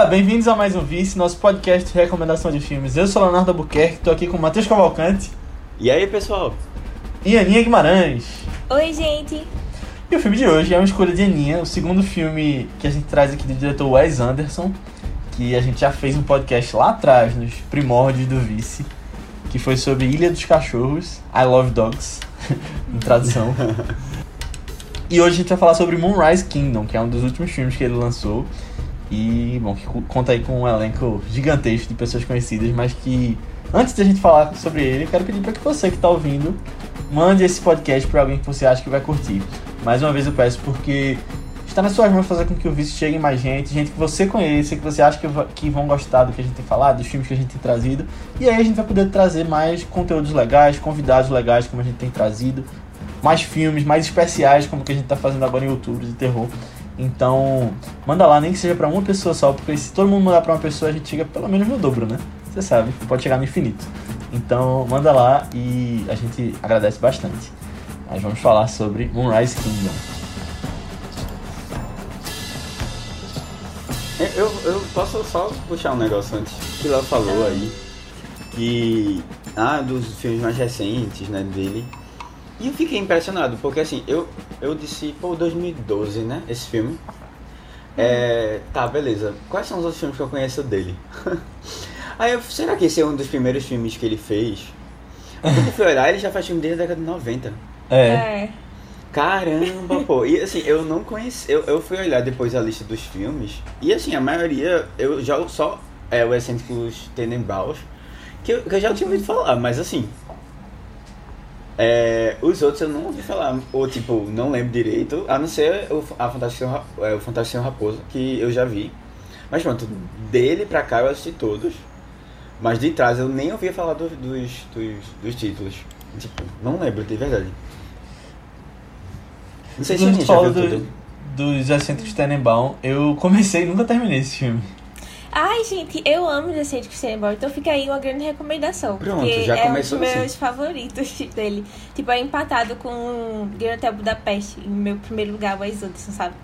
Galera, bem-vindos a mais um Vice, nosso podcast de recomendação de filmes. Eu sou Leonardo Albuquerque, tô aqui com o Matheus Cavalcante E aí, pessoal? e Aninha Guimarães. Oi, gente. E o filme de hoje é uma escolha de Aninha, o segundo filme que a gente traz aqui do diretor Wes Anderson, que a gente já fez um podcast lá atrás, nos primórdios do Vice, que foi sobre Ilha dos Cachorros, I Love Dogs, em tradução. E hoje a gente vai falar sobre Moonrise Kingdom, que é um dos últimos filmes que ele lançou. E, bom, que co- conta aí com um elenco gigantesco de pessoas conhecidas, mas que, antes de a gente falar sobre ele, eu quero pedir para que você que está ouvindo, mande esse podcast para alguém que você acha que vai curtir. Mais uma vez eu peço, porque está nas suas mãos fazer com que o vício chegue mais gente, gente que você conheça, que você acha que, que vão gostar do que a gente tem falado, dos filmes que a gente tem trazido. E aí a gente vai poder trazer mais conteúdos legais, convidados legais, como a gente tem trazido, mais filmes, mais especiais, como que a gente tá fazendo agora em outubro de terror. Então, manda lá, nem que seja pra uma pessoa só, porque se todo mundo mandar pra uma pessoa, a gente chega pelo menos no dobro, né? Você sabe, pode chegar no infinito. Então, manda lá e a gente agradece bastante. Mas vamos falar sobre Moonrise Kingdom. Eu, eu posso só puxar um negócio antes que ela falou aí. Que. Ah, dos filmes mais recentes, né, dele. E eu fiquei impressionado, porque assim, eu, eu disse, pô, 2012, né, esse filme. É. Tá, beleza. Quais são os outros filmes que eu conheço dele? aí eu, será que esse é um dos primeiros filmes que ele fez? Quando eu fui olhar, ele já faz filme desde a década de 90. É, É. Caramba, pô. E assim, eu não conheci. Eu, eu fui olhar depois a lista dos filmes. E assim, a maioria, eu já só é o Excêntricos Tenenbaums, que eu, que eu já tinha ouvido falar, mas assim. É, os outros eu não ouvi falar, ou tipo, não lembro direito, a não ser o, a Ra- é, o Senhor Raposo, que eu já vi. Mas pronto, dele pra cá eu assisti todos. Mas de trás eu nem ouvia falar do- dos, dos, dos títulos. Tipo, não lembro, de verdade. Não sei se a gente fala viu do, tudo. dos Excêntricos Tenenbaum, eu comecei e nunca terminei esse filme. Ai, gente, eu amo Decente Christian então fica aí uma grande recomendação. Pronto, porque já é começou um dos assim. meus favoritos dele. Tipo, é empatado com Grand Hotel Budapeste, em meu primeiro lugar, o Anderson, sabe?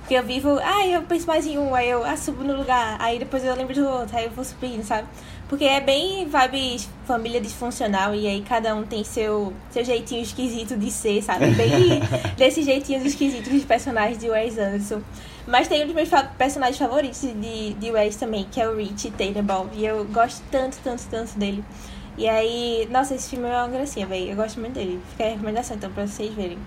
Porque eu vivo, ai, eu penso mais em um, aí eu ah, subo no lugar, aí depois eu lembro do outro, aí eu vou subindo, sabe? Porque é bem vibes família disfuncional e aí cada um tem seu, seu jeitinho esquisito de ser, sabe? Bem desse jeitinho esquisito dos personagens de Wes Anderson. Mas tem um dos meus fa- personagens favoritos de, de Wes também, que é o Rich Tenenbaum. E eu gosto tanto, tanto, tanto dele. E aí, nossa, esse filme é uma gracinha, velho. Eu gosto muito dele. Fica a recomendação então pra vocês verem.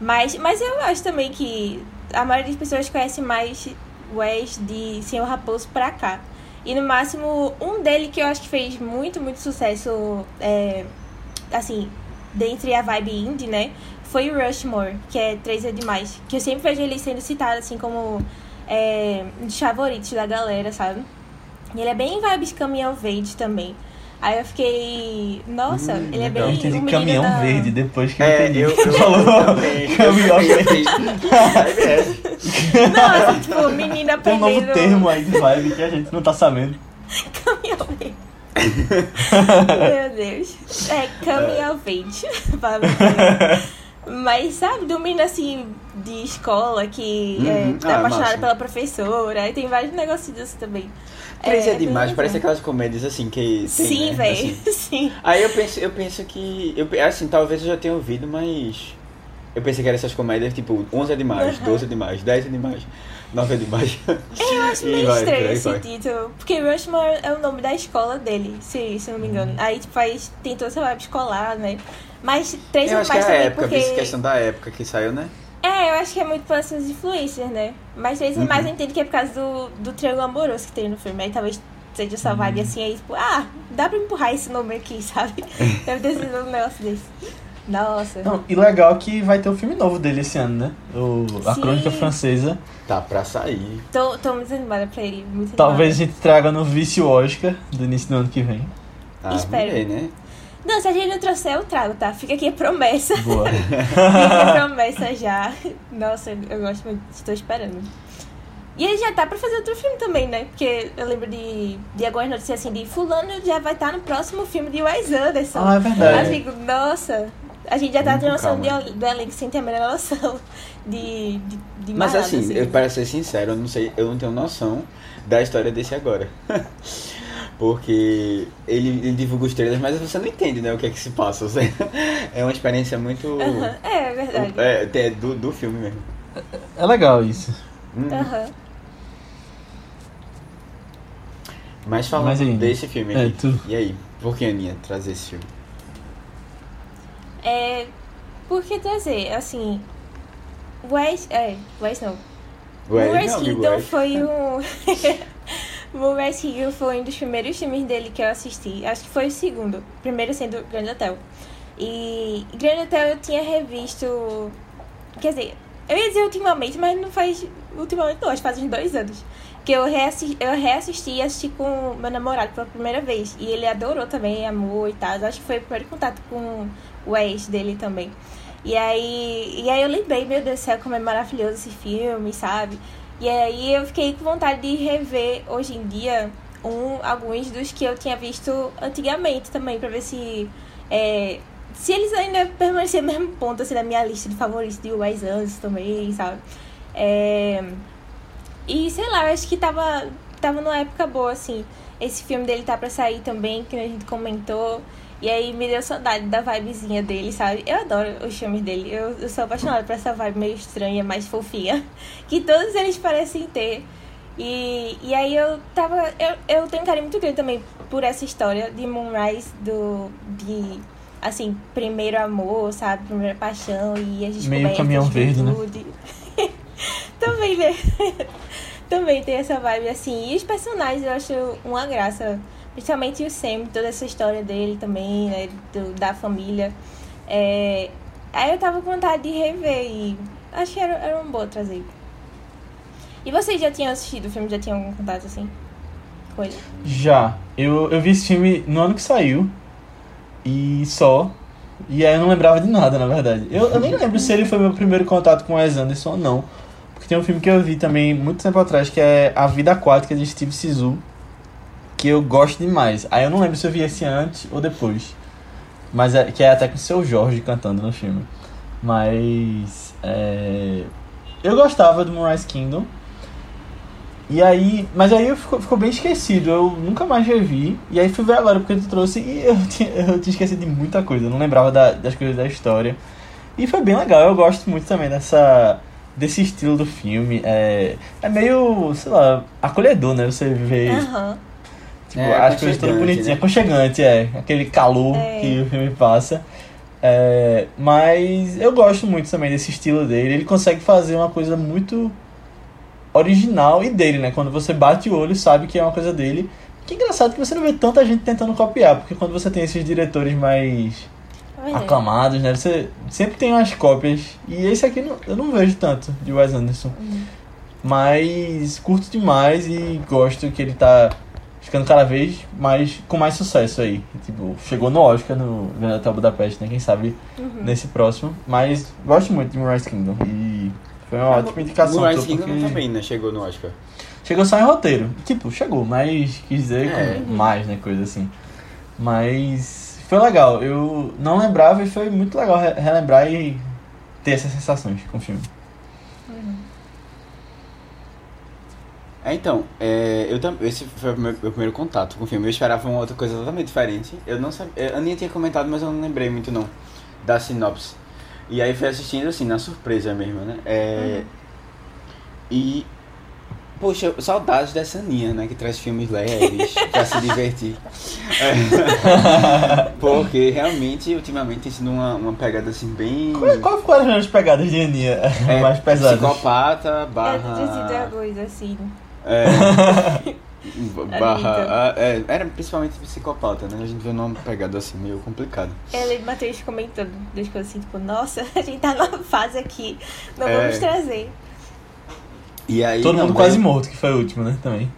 Mas, mas eu acho também que a maioria das pessoas conhece mais Wes de Senhor Raposo pra cá. E no máximo, um dele que eu acho que fez muito, muito sucesso, é, assim, dentre a vibe indie, né? Foi o Rushmore, que é 3 é demais. Que eu sempre vejo ele sendo citado, assim, como é, um dos favoritos da galera, sabe? E ele é bem vibes caminhão verde também. Aí eu fiquei. Nossa, Hum, ele é legal. bem. Eu entendi caminhão da- verde depois que eu É, entendi. eu, Você eu falou caminhão Eu verde. Nossa, tipo, menina Tem um novo aprendendo termo aí de vibe que a gente não tá sabendo. caminhão verde. Meu Deus. É, caminhão verde. Mas sabe, do menino assim de escola que é, Uhum. tá Ah, apaixonado massa. pela professora. E tem vários negocinhos assim também. Três é, bem demais, parece aquelas comédias assim que. Tem, Sim, né? velho. Assim. Sim. Aí eu penso, eu penso que. Eu, assim, talvez eu já tenha ouvido, mas. Eu pensei que eram essas comédias tipo 11 é demais, Uhum. 12 é demais, 10 é demais, 9 é demais. Eu acho meio vai, estranho aí esse vai. título. Porque Rushmore é o nome da escola dele, se, se não me engano. Aí, tipo, aí tem toda essa vibe escolar, né? Mas três Eu é acho que é a também época, porque. vice questão da época que saiu, né? É, eu acho que é muito pelas suas influências, né? Mas três é Uhum. mais eu entendo que é por causa do, do triângulo amoroso que tem no filme. Aí talvez seja essa vibe assim, aí tipo, ah, dá pra empurrar esse nome aqui, sabe? Deve ter sido um negócio desse. Nossa. Não, e legal que vai ter o filme novo dele esse ano, né? O, a Sim. Crônica Francesa. Tá pra sair. Tô, tô muito animada pra ele. Muito Talvez a gente traga no Vício Oscar do início do ano que vem. Ah, Espero. ver, né? Não, se a gente não trouxer, eu trago, tá? Fica aqui a promessa. Boa. Fica a promessa já. Nossa, eu gosto muito. Estou esperando. E ele já tá pra fazer outro filme também, né? Porque eu lembro de, de algumas notícias assim de fulano já vai estar no próximo filme de Wes Anderson. Ah, é verdade. Eu fico, nossa, A gente já tá tendo noção de, do elenco sem ter a menor noção de, de, de Mas mais assim, eu, para ser sincero, eu não sei, eu não tenho noção da história desse agora. Porque ele, ele divulga os trailers, mas você não entende, né, o que é que se passa. Você- é uma experiência muito. Aham, É, é verdade. É, é do, do filme mesmo. É legal isso. Hum. Aham. Mas falando Mas desse filme É, tu- E aí, por que Aninha trazer esse filme? É, por que trazer? Assim, Wes... É, Wes não. Kingdom Wes. foi um... Moonrise Kingdom foi um dos primeiros filmes dele que eu assisti. Acho que foi o segundo. O primeiro sendo Grand Hotel. E Grand Hotel eu tinha revisto... Quer dizer, eu ia dizer ultimamente, mas não faz ultimamente não. Acho faz uns dois anos. Que eu reassisti, eu reassisti e assisti com meu namorado pela primeira vez. E ele adorou também, amou e tal. Acho que foi o primeiro contato com o ex dele também. E aí, e aí eu lembrei, meu Deus do céu, como é maravilhoso esse filme, sabe? E aí eu fiquei com vontade de rever hoje em dia um, alguns dos que eu tinha visto antigamente também, pra ver se. é, se eles ainda permaneceram no mesmo ponto assim, na minha lista de favoritos de Wes Anderson também, sabe? É, e sei lá, acho que tava, tava numa época boa, assim. Esse filme dele tá pra sair também, que a gente comentou. E aí me deu saudade da vibezinha dele, sabe? Eu adoro os filmes dele. Eu, eu sou apaixonada por essa vibe meio estranha, mais fofinha. Que todos eles parecem ter. E, e aí eu tava. Eu, eu tenho um carinho muito grande também por essa história de Moonrise, do. de. Assim, primeiro amor, sabe? Primeira paixão e a gente Meio caminhão verde, né? também, né? também tem essa vibe assim. E os personagens eu acho uma graça. Principalmente o Sam, toda essa história dele também, né? Do, da família. É, Aí eu tava com vontade de rever e acho que era, era uma boa trazer. E vocês já tinham assistido o filme? Já tinham algum contato assim? Ele? Já. Eu, eu vi esse filme no ano que saiu. E só. E aí eu não lembrava de nada, na verdade. Eu, eu nem lembro se ele foi meu primeiro contato com o Wes Anderson ou não. Porque tem um filme que eu vi também muito tempo atrás, que é A Vida Aquática de Steve Sisu. Que eu gosto demais. Aí eu não lembro se eu vi esse antes ou depois. Mas é, que é até com o seu Jorge cantando no filme. Mas. É, eu gostava do Moonrise Kingdom. E aí, mas aí ficou, ficou bem esquecido, eu nunca mais revi. E aí fui ver agora porque tu trouxe e eu tinha, eu tinha esquecido de muita coisa, eu não lembrava da- das coisas da história. E foi bem legal, eu gosto muito também dessa desse estilo do filme. É, é meio, sei lá, acolhedor, né? Você vê Aham. Tipo, É, as coisas todas aconchegante, bonitinhas, né? aconchegante, é. Aquele calor É. que o filme passa. É, mas eu gosto muito também desse estilo dele. Ele consegue fazer uma coisa muito original e dele, né? Quando você bate o olho, sabe que é uma coisa dele. Que engraçado que você não vê tanta gente tentando copiar, porque quando você tem esses diretores mais verdade. aclamados, né? Você sempre tem umas cópias. E esse aqui eu não vejo tanto de Wes Anderson. Uhum. Mas curto demais e gosto que ele tá ficando cada vez mais com mais sucesso aí. Tipo, chegou no Oscar no Grande Hotel Budapeste, né? Quem sabe Uhum. nesse próximo. Mas gosto muito de Moonrise Kingdom. E foi uma ótima indicação. Moonrise Kingdom porque também, né? Chegou no Oscar. Chegou só em roteiro. Tipo, chegou, mas quis dizer É. com mais, né? Coisa assim. Mas foi legal. Eu não lembrava e foi muito legal re- relembrar e ter essas sensações com o filme. É, então, é, eu tam- esse foi o meu, meu primeiro contato com o filme. Eu esperava uma outra coisa totalmente diferente. Eu não sabia. A Aninha tinha comentado, mas eu não lembrei muito não da sinopse. E aí fui assistindo assim, na surpresa mesmo, né? É, E. Poxa, saudades dessa Aninha, né? Que traz filmes leves pra se divertir. É, porque realmente, ultimamente, tem sido uma, uma pegada assim bem. Qual, qual foram as pegadas de Aninha é, mais pesadas? Psicopata É, de barra. dragões, assim. É. barra. Anitta. ah, é, era principalmente psicopata, né? A gente vê uma pegada assim meio complicada. Ela e o Matheus comentando das coisas assim, tipo, nossa, a gente tá numa fase aqui, não É. vamos trazer. E aí. Todo mundo quase morto, que foi o último, né? Também.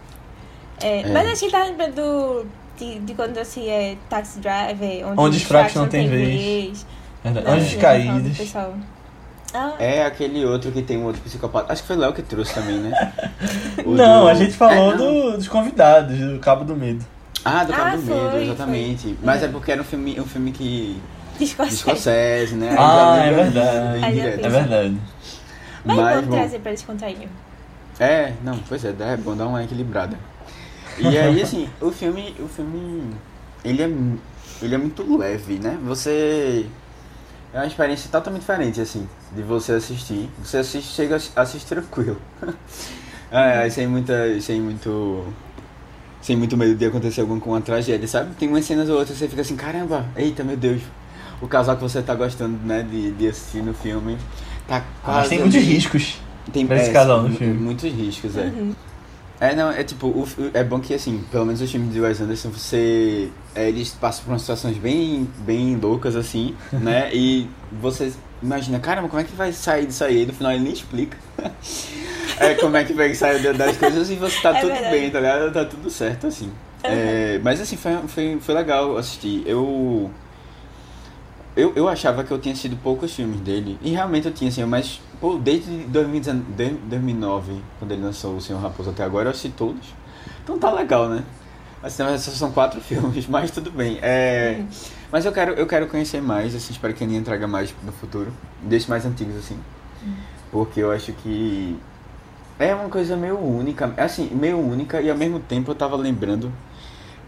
É, É. Mas a gente tá lembrando do, de, de quando assim é Taxi Driver, onde, Onde os fracos não têm vez. Verdade. Não, Anjos eu tô falando do caídos. pessoal. Ah, É aquele outro que tem um outro psicopata. Acho que foi o Léo que trouxe também, né? O Não, do- a gente falou É, do- dos convidados, do Cabo do Medo. Ah, do Cabo Ah, do Medo, foi, exatamente. foi. Mas É. é porque era um filme, um filme que de. Scorsese, né? Ah, é verdade. bem. É verdade. Mas, Mas, vamos bom, trazer pra descontrair. É, não, pois é, é bom dar uma equilibrada. E aí, assim, o filme, o filme, ele é, ele é muito leve, né? Você, é uma experiência totalmente diferente, assim, de você assistir. Você assiste, chega a assistir tranquilo. é, sem muita, sem muito, sem muito medo de acontecer alguma com uma tragédia, sabe? Tem umas cenas ou outras que você fica assim, caramba, eita, meu Deus. O casal que você tá gostando, né, de, de assistir no filme, tá quase... Mas tem muitos riscos. Tem pra esse é, casal no filme. Muitos riscos, é. Uhum. É, não, é tipo, o é bom que assim, pelo menos os filmes de Wes Anderson, você. é, eles passam por umas situações bem, bem loucas, assim, né? E você imagina, caramba, como é que vai sair disso aí? E no final ele nem explica. é, como é que vai sair das coisas e você tá É tudo verdade. bem, tá ligado? Tá tudo certo, assim. É, mas assim, foi, foi, foi legal assistir. Eu. Eu, eu achava que eu tinha sido poucos filmes dele. E realmente eu tinha, assim, mas pô, desde 2019, de- 2009, quando ele lançou O Senhor Raposo até agora, eu assisti todos. Então tá legal, né? Assim, só são quatro filmes, mas tudo bem. É, mas eu quero, eu quero conhecer mais, assim, espero que a Aninha traga mais no futuro. Deixe mais antigos, assim. Porque eu acho que é uma coisa meio única. Assim, meio única e ao mesmo tempo eu tava lembrando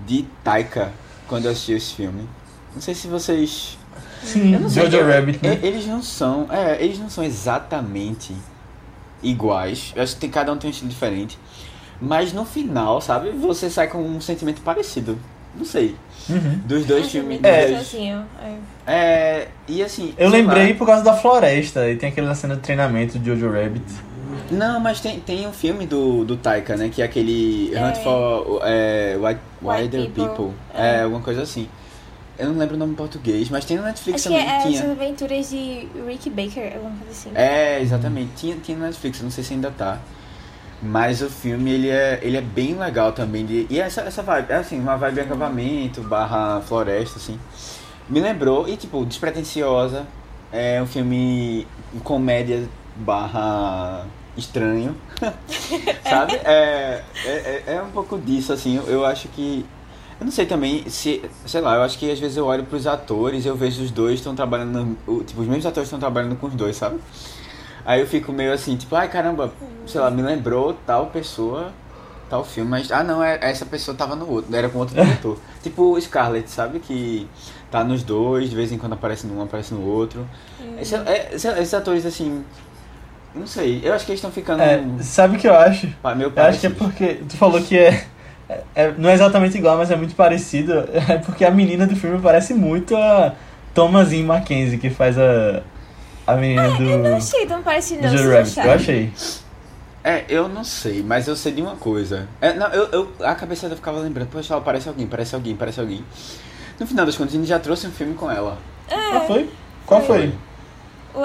de Taika quando eu assisti esse filme. Não sei se vocês Sim, eu Jojo eu- Rabbit, né? e- Eles não são. É, eles não são exatamente iguais. Eu acho que tem, cada um tem um estilo diferente. Mas no final, sabe, você sai com um sentimento parecido. Não sei. Uhum. Dos dois filmes. É. dois- é. É. E assim. Eu lembrei lá. por causa da floresta. E tem aquela cena de treinamento de Jojo Rabbit. Não, mas tem, tem um filme do, do Taika, né? Que é aquele É. Hunt for é, White, White Wider People. People. É. É. alguma coisa assim. Eu não lembro o nome em português, mas tem no Netflix Acho que também. é, é tinha. as aventuras de Rick Baker, alguma coisa assim. É, exatamente. Tinha, tinha no Netflix, não sei se ainda tá. Mas o filme, ele é, ele é bem legal também. De, e essa, essa vibe, é assim, uma vibe acampamento, barra floresta, assim. Me lembrou, e tipo, despretensiosa. É um filme comédia barra estranho. Sabe? É, é, é, é um pouco disso, assim. Eu acho que... Eu não sei também se... Sei lá, eu acho que às vezes eu olho pros atores e eu vejo os dois estão trabalhando... Tipo, os mesmos atores estão trabalhando com os dois, sabe? Aí eu fico meio assim, tipo, ai caramba, sei lá, me lembrou tal pessoa, tal filme, mas ah não, é- essa pessoa tava no outro, era com outro diretor. tipo o Scarlett, sabe? Que tá nos dois, de vez em quando aparece num, aparece no outro. Esse- é- esse- esses atores assim. Não sei, eu acho que eles estão ficando É, sabe o que eu acho? meio Eu acho que é porque. Tu falou que é, é- é- Não é exatamente igual, mas é muito parecido. É porque a menina do filme parece muito a Thomasin Mackenzie, que faz a. A menina do. Eu não achei tão parecido, do não. Eu achei. É, eu não sei, mas eu sei de uma coisa. É, não, eu, eu, a cabeça eu ficava lembrando, poxa, ela parece alguém, parece alguém, parece alguém. No final das contas, a gente já trouxe um filme com ela. Ah, foi? Qual foi? O,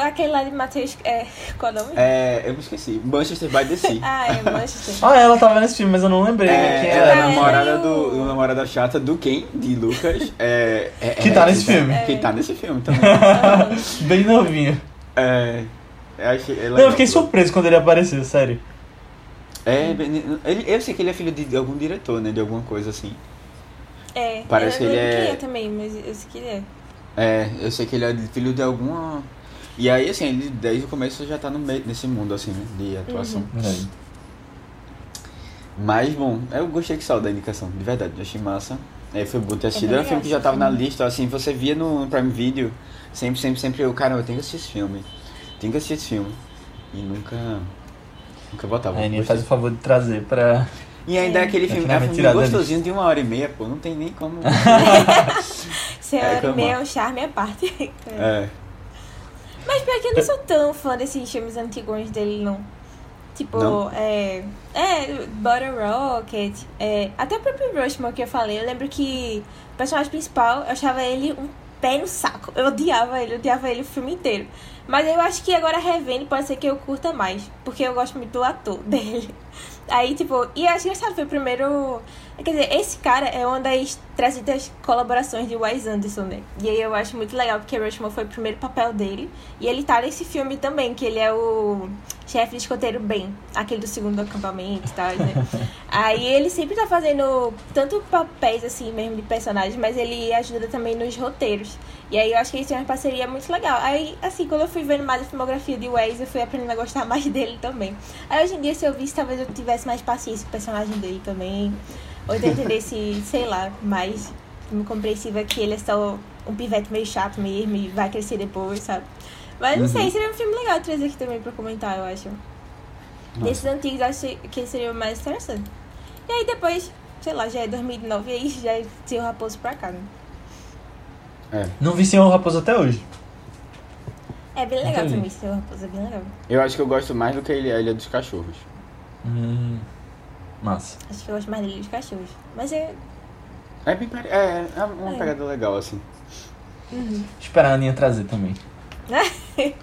aquele lá de Matheus. É, qual é o nome? É, eu me esqueci. Manchester by the Sea. Ah, é Manchester. Ah, ela tava nesse filme, mas eu não lembrei É, quem ela é. Ah, namorada é, do, namorada chata do Ken, de Lucas. É, é- Que é- tá nesse que filme. Que tá nesse filme também. Bem novinho. É. Eu, achei, é Não, eu fiquei surpreso quando ele apareceu, sério. É, ele, eu sei que ele é filho de algum diretor, né? De alguma coisa assim. É, Parece eu que ele é- quem é também, mas eu sei que ele é. É, eu sei que ele é filho de alguma. E aí, assim, ele desde o começo já tá no meio nesse mundo, assim, né? De atuação. Verdade. Mas, bom, eu gostei que saiu da indicação, de verdade, eu achei massa. É, foi bom ter assistido. Era um filme que já tava na lista, assim, você via no Prime Video, sempre, sempre, sempre eu, cara, eu tenho que assistir esse filme. Tenho que assistir esse filme. E nunca. Nunca botava. A Aninha Gostei. faz o favor de trazer pra. E ainda é aquele É filme, é um filme gostosinho de uma hora e meia, pô, não tem nem como. Ser É, hora e meia é um charme à parte. é. Mas pior que eu não sou tão fã desses filmes antigos dele, não. Tipo, Não? é. É, Butter Rocket. É, até o próprio Rushmore que eu falei. Eu lembro que o personagem principal, eu achava ele um pé no saco. Eu odiava ele, eu odiava ele o filme inteiro. Mas eu acho que agora revendo pode ser que eu curta mais. Porque eu gosto muito do ator dele. Aí, tipo, e acho engraçado, foi o primeiro Quer dizer, esse cara é uma das 300 colaborações de Wes Anderson, né? E aí eu acho muito legal, porque Rushmore foi o primeiro papel dele. E ele tá nesse filme também, que ele é o chefe de escoteiro Ben, aquele do segundo acampamento e tal, né? aí ele sempre tá fazendo tanto papéis, assim, mesmo de personagens, mas ele ajuda também nos roteiros. E aí eu acho que eles têm uma parceria muito legal. Aí, assim, quando eu fui vendo mais a filmografia de Wes, eu fui aprendendo a gostar mais dele também. Aí hoje em dia, se eu visse, talvez eu tivesse mais paciência com o personagem dele também. Ou então entendesse, sei lá, mais compreensiva que ele é só um pivete meio chato mesmo e vai crescer depois, sabe? Mas não Uhum. sei, seria um filme legal trazer aqui também pra comentar, eu acho. Desses antigos, acho que seria o mais interessante. E aí depois, sei lá, já é 2009 e aí já é seu raposo pra cá, né? É. Não vi Senhor Raposo até hoje. É bem legal Entendi. também, seu raposo é bem legal. Eu acho que eu gosto mais do que a Ilha, a Ilha dos Cachorros. Hum, massa. Acho que eu gosto mais dele dos cachorros. Mas é. É bem pare- é, é uma É. pegada legal, assim. Uhum. Esperar a Aninha trazer também.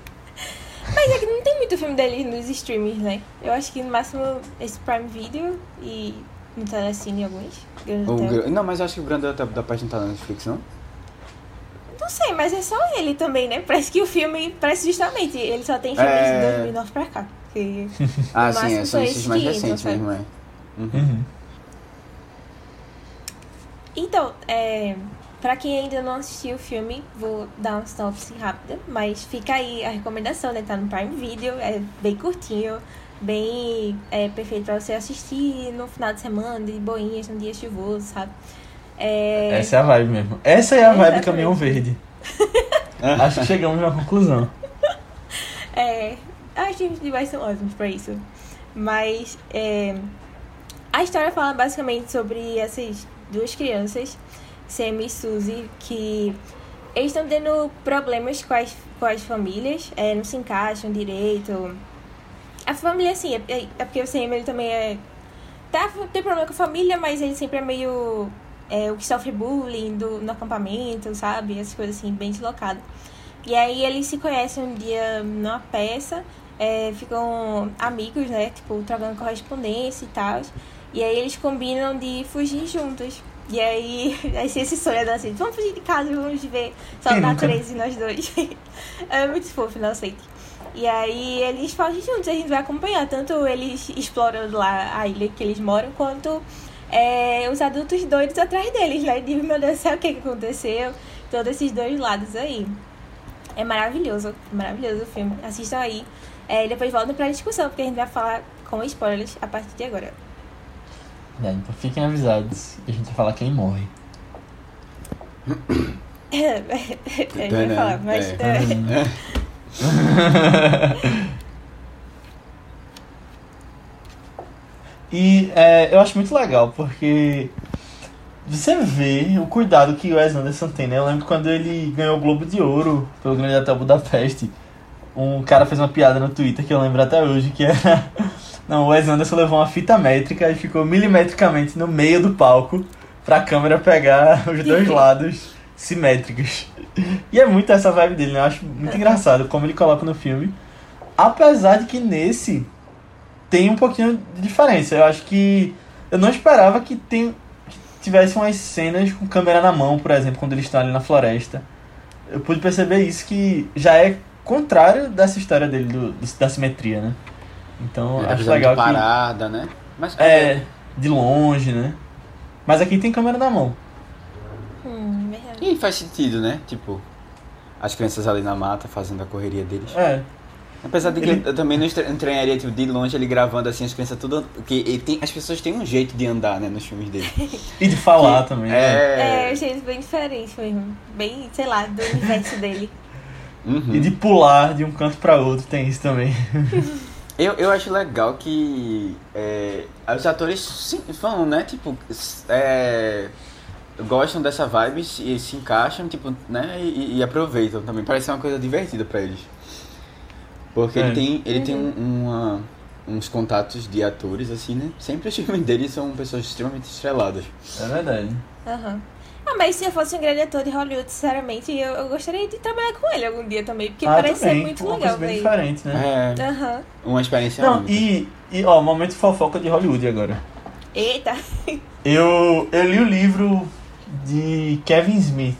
Mas é que não tem muito filme dele nos streamings, né? Eu acho que no máximo esse Prime Video e no Telecine alguns. Gra- Não, mas eu acho que o Grande Hotel da Paz não tá na Netflix, não? Não sei, mas é só ele também, né? Parece que o filme, parece justamente, ele só tem filmes É. de 2009 pra cá. Que... Ah, sim, é, são só esses mais recentes mesmo, é. Uhum. Então, é, pra quem ainda não assistiu o filme, vou dar uma sinopse rápida, mas fica aí a recomendação, né? Tá no Prime Video, é bem curtinho, bem é, perfeito pra você assistir no final de semana, de boinhas, num dia chuvoso, sabe? É, Essa é a vibe mesmo. Essa é a vibe do Exatamente. Caminhão Verde. Acho que chegamos a uma conclusão. É, acho que os demais são ótimos pra isso. Mas é, a história fala basicamente sobre essas duas crianças, Sam e Suzy, que eles estão tendo problemas com as, com as famílias, é, não se encaixam direito. A família, assim, é, é- é porque o Sam ele também é. Tá, tem problema com a família, mas ele sempre é meio. É, o que sofre bullying do, no acampamento, sabe? Essas coisas assim, bem deslocado. E aí eles se conhecem um dia numa peça, é, ficam amigos, né? Tipo, trocando correspondência e tal. E aí eles combinam de fugir juntos. E aí, aí esse sonho é assim, vamos fugir de casa, vamos viver só a nunca? natureza e nós dois. é muito fofo, não sei. E aí eles fogem juntos, a gente vai acompanhar tanto eles explorando lá a ilha que eles moram, quanto é, os adultos doidos atrás deles, né? De meu Deus do céu, o que, que aconteceu? Todos esses dois lados aí. É maravilhoso, maravilhoso o filme. Assistam aí. É, e depois voltem pra discussão, porque a gente vai falar com spoilers a partir de agora. É, então fiquem avisados. A gente vai falar quem morre. É, a gente vai né? falar, mas. É. é, E é, eu acho muito legal, porque você vê o cuidado que o Wes Anderson tem, né? Eu lembro quando ele ganhou o Globo de Ouro pelo Grande Hotel Budapeste, um cara fez uma piada no Twitter que eu lembro até hoje, que era... Não, o Wes Anderson levou uma fita métrica e ficou milimetricamente no meio do palco pra câmera pegar os dois lados simétricos. E é muito essa vibe dele, né? Eu acho muito engraçado como ele coloca no filme. Apesar de que nesse tem um pouquinho de diferença. Eu acho que eu não esperava que, tem, que tivesse umas cenas com câmera na mão, por exemplo, quando eles estão ali na floresta. Eu pude perceber isso que já é contrário dessa história dele do, do- da simetria, né? Então É, acho visão legal que parada, né? Mas é de longe, né? Mas aqui tem câmera na mão. Hum. E faz sentido, né? Tipo, as crianças ali na mata fazendo a correria deles. É. Apesar de que Ele- eu também não estra- estranharia, tipo, de longe ele gravando assim, as crianças tudo. Porque tem, as pessoas têm um jeito de andar, né, nos filmes dele. E de falar Que também. né? É, eu É. achei isso bem diferente mesmo. Bem, sei lá, do universo dele. Uhum. E de pular de um canto pra outro, tem isso também. Eu, eu acho legal que é, os atores sim, falam, né? Tipo, é, gostam dessa vibe e se encaixam, tipo, né? E, e aproveitam também. Parece uma coisa divertida pra eles. Porque É. ele tem, ele tem um- uma, uns contatos de atores, assim, né? Sempre os filmes dele são pessoas extremamente estreladas. É verdade. Aham. Ah, mas se eu fosse um grande ator de Hollywood, sinceramente, eu, eu gostaria de trabalhar com ele algum dia também, porque ah, parece também. ser muito uma legal, coisa bem diferente, né? É Aham. uma experiência Não, única. e, e ó, momento fofoca de Hollywood agora. Eita. Eu, eu li o livro de Kevin Smith,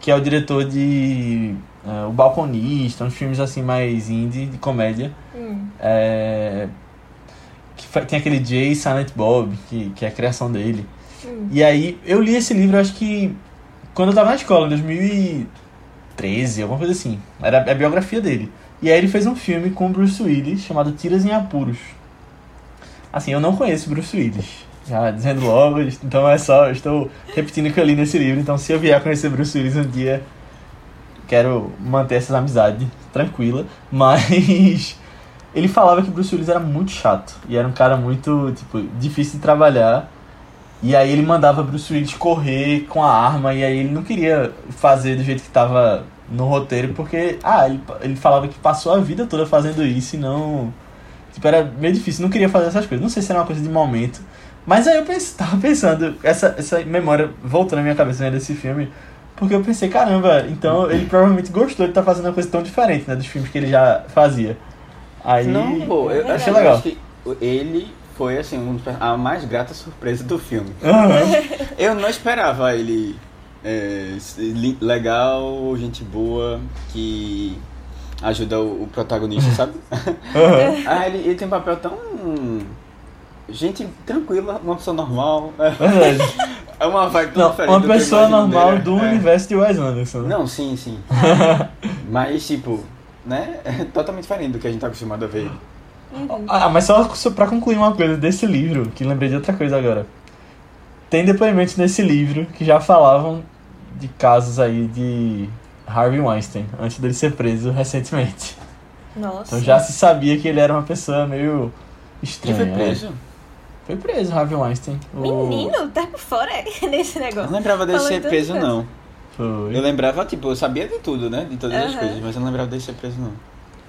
que é o diretor de é, O Balconista, uns filmes assim mais indie, de comédia. Hum. É, que tem aquele Jay Silent Bob, que, que é a criação dele. Hum. E aí, eu li esse livro, acho que quando eu tava na escola, em 2013, alguma coisa assim. Era a biografia dele. E aí ele fez um filme com o Bruce Willis, chamado Tiras em Apuros. Assim, eu não conheço Bruce Willis. Já dizendo logo, então é só, eu estou repetindo o que eu li nesse livro. Então, se eu vier conhecer Bruce Willis um dia, quero manter essas amizades tranquila. Mas ele falava que Bruce Willis era muito chato. E era um cara muito, tipo, difícil de trabalhar. E aí ele mandava Bruce Willis correr com a arma. E aí ele não queria fazer do jeito que tava no roteiro. Porque, ah, ele, ele falava que passou a vida toda fazendo isso e não... Tipo, era meio difícil, não queria fazer essas coisas. Não sei se era uma coisa de momento. Mas aí eu pense, tava pensando, essa, essa memória voltou na minha cabeça vendo esse filme. Porque eu pensei, caramba, então ele provavelmente gostou de estar fazendo uma coisa tão diferente, né? Dos filmes que ele já fazia. Aí. Não, pô, eu, achei legal. que ele foi, assim, a mais grata surpresa do filme. Eu não esperava ele é, legal, gente boa, que ajuda o, protagonista, sabe? Ah, ele, ele tem um papel tão. Gente tranquila, uma pessoa normal. Verdade. É uma vibe tão Não, diferente uma pessoa normal né? do É. universo de Wes Anderson. né? Não, sim, sim. Mas, tipo, né? É totalmente diferente do que a gente tá acostumado a ver. Uhum. Ah, mas só, só pra concluir uma coisa desse livro, que lembrei de outra coisa agora. Tem depoimentos nesse livro que já falavam de casos aí de Harvey Weinstein, antes dele ser preso recentemente. Nossa. Então já se sabia que ele era uma pessoa meio estranha. foi né? preso? Foi preso, Harvey Weinstein. O- Menino, tá por fora nesse Eu negócio. não lembrava dele Falou ser preso, não. Foi. Eu lembrava, tipo, eu sabia de tudo, né? De todas as Aham. coisas, mas eu não lembrava dele ser preso, não.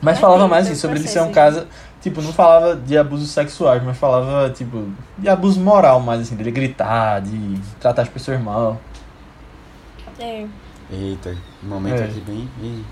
Mas Mas falava mais assim, sobre ele ser um caso. Tipo, não falava de abusos sexuais, mas falava, tipo, de abuso moral mais, assim, dele gritar, de tratar as pessoas mal. É, Eita, um momento É. aqui bem. Ih.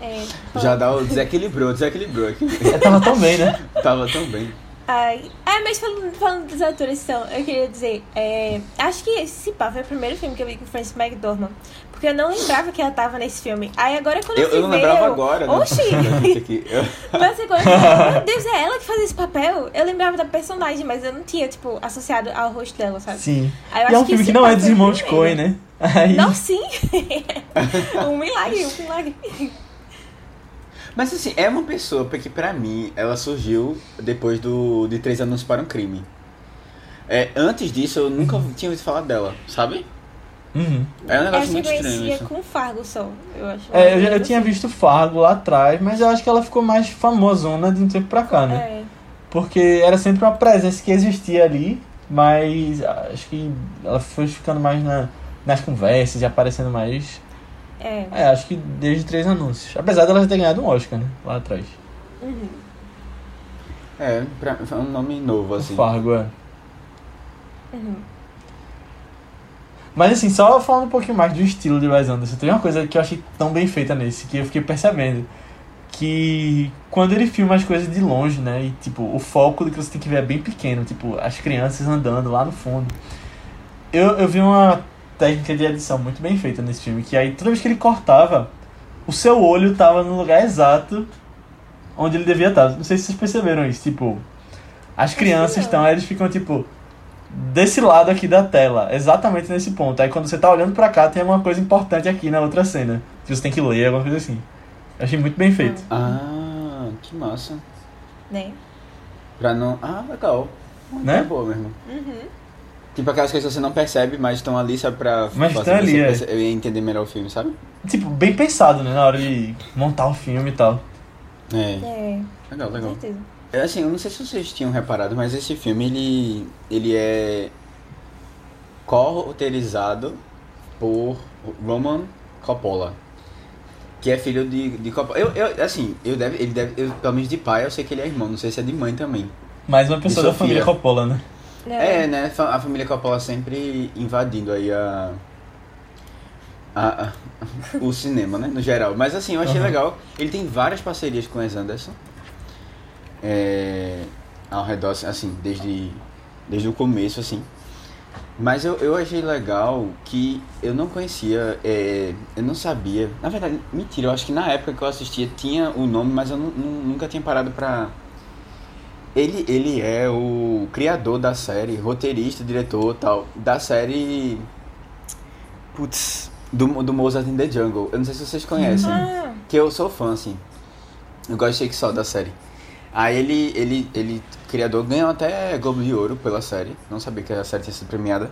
é. Já dá o desequilibrou, desequilibrou aqui. Eu tava tão bem, né? Tava tão bem. Ai, ah, mas falando, falando dos atores, então, eu queria dizer, é, acho que esse pá foi o primeiro filme que eu vi com Frances McDormand. Porque eu não lembrava que ela tava nesse filme. Aí agora quando eu, Eu, eu não lembrava eu, agora, né? Oxi! Eu- Mas agora, eu falei, meu Deus, é ela que faz esse papel? Eu lembrava da personagem, mas eu não tinha, tipo, associado ao rosto dela, sabe? Sim. Aí eu E é um filme que esse não é dos irmãos. Coen, né? Aí, Não, sim! um milagre, um milagre. Mas assim, é uma pessoa porque pra mim ela surgiu depois do de Três Anos para um Crime. É, antes disso eu nunca tinha ouvido falar dela, sabe? Uhum. É um Eu negócio muito estranho isso. com Fargo só, eu acho. É, eu, já- eu tinha visto Fargo lá atrás, mas eu acho que ela ficou mais famosona de um tempo pra cá, né? É, Porque era sempre uma presença que existia ali, mas acho que ela foi ficando mais na, nas conversas e aparecendo mais. é. É, acho que desde três anúncios. Apesar dela ter ganhado um Oscar, né? Lá atrás. Uhum. É, pra, é um nome novo, O assim. Fargo, é. Uhum. Mas assim, só falando um pouquinho mais do estilo de Wes Anderson, tem uma coisa que eu achei tão bem feita nesse, que eu fiquei percebendo. Que quando ele filma as coisas de longe, né? E tipo, o foco do que você tem que ver é bem pequeno, tipo, as crianças andando lá no fundo. Eu, eu vi uma técnica de edição muito bem feita nesse filme, que aí toda vez que ele cortava, o seu olho tava no lugar exato onde ele devia estar. Não sei se vocês perceberam isso, tipo, as crianças estão, eles ficam tipo desse lado aqui da tela, exatamente nesse ponto. Aí quando você tá olhando pra cá, tem alguma coisa importante aqui na outra cena, que você tem que ler, alguma coisa assim. Eu achei muito bem feito. Ah, que massa. Né? Pra não. Ah, legal. Né? É boa mesmo. Uhum. Tipo aquelas coisas que você não percebe, mas estão ali só pra Mas fazer estão ali, você é. perce- eu entender melhor o filme, sabe? Tipo, bem pensado, né, na hora de montar o filme e tal. É. É, Legal, com legal. certeza. É, Assim, eu não sei se vocês tinham reparado, mas esse filme ele, ele é co-roteirizado por Roman Coppola, que é filho de, de Coppola. Eu, eu, assim, eu deve, ele deve, eu, pelo menos de pai eu sei que ele é irmão, não sei se é de mãe também. Mais uma pessoa da família Coppola, né? É, né? fa- A família Coppola sempre invadindo aí a, a, a- o cinema, né? No geral. Mas assim, eu achei Aham. legal. Ele tem várias parcerias com Wes Anderson. É, ao redor, assim, desde desde o começo, assim. Mas eu, eu achei legal que eu não conhecia, é, eu não sabia. Na verdade, mentira, eu acho que na época que eu assistia tinha o nome, mas eu nu- nu- nunca tinha parado pra. Ele, ele é o criador da série, roteirista, diretor tal, da série. Putz, do, do Mozart in the Jungle. Eu não sei se vocês conhecem. Ah, Que eu sou fã, assim. Eu gosto de Shake só da série. Aí ele, ele, ele, criador, ganhou até Globo de Ouro pela série. Não sabia que a série tinha sido premiada.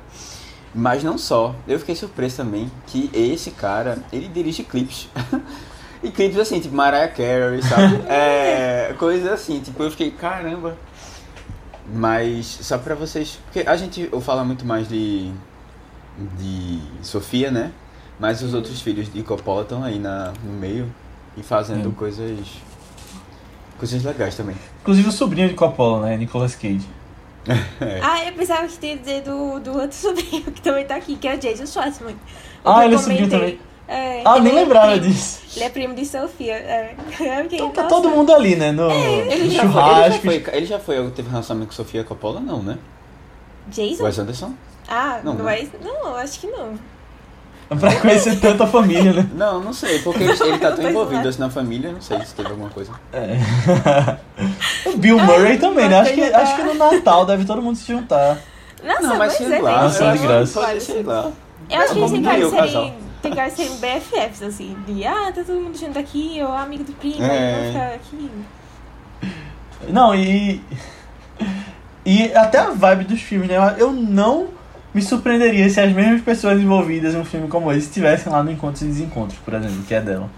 Mas não só. Eu fiquei surpreso também que esse cara, ele dirige clipes. e clipes assim, tipo Mariah Carey, sabe? é, coisas assim, tipo, eu fiquei, caramba. Mas só pra vocês. Porque a gente fala muito mais de. de Sofia, né? Mas os outros filhos de Coppola estão aí na, no meio e fazendo Sim. coisas. Coisas legais também. Inclusive o sobrinho de Coppola, né? Nicolas Cage. É. ah, eu pensava que tinha dizer do, do outro sobrinho que também tá aqui, que é o Jason Schwartzman. Ah, ele é sobrinho também. É, Ah, ele nem é lembrava primo- disso. Ele é primo de Sofia. É. Fiquei, Então tá nossa. todo mundo ali, né? No, ele no já foi, ele, já churrasco. foi, ele já foi, teve relacionamento com Sofia Coppola? Não, né? Jason? Wes Anderson? Ah, Não, não, né? é. Não, acho que não. Pra conhecer tanta família, né? Não, não sei, porque ele, ele tá tão Pois envolvido é. assim na família, não sei se teve alguma coisa. É. o Bill Murray Ai, também, né? Acho que, acho que no Natal deve todo mundo se juntar. Nossa, não, mas sei é, lá, Nossa, eu de acho graça. que pode, sei lá. Eu acho que eles casal. serem, tem cara de serem BFFs, assim. De, ah, tá todo mundo junto aqui, eu amigo do primo, É. vamos ficar aqui. Não, e. E até a vibe dos filmes, né? Eu não me surpreenderia se as mesmas pessoas envolvidas em um filme como esse estivessem lá no Encontros e Desencontros, por exemplo, que é dela.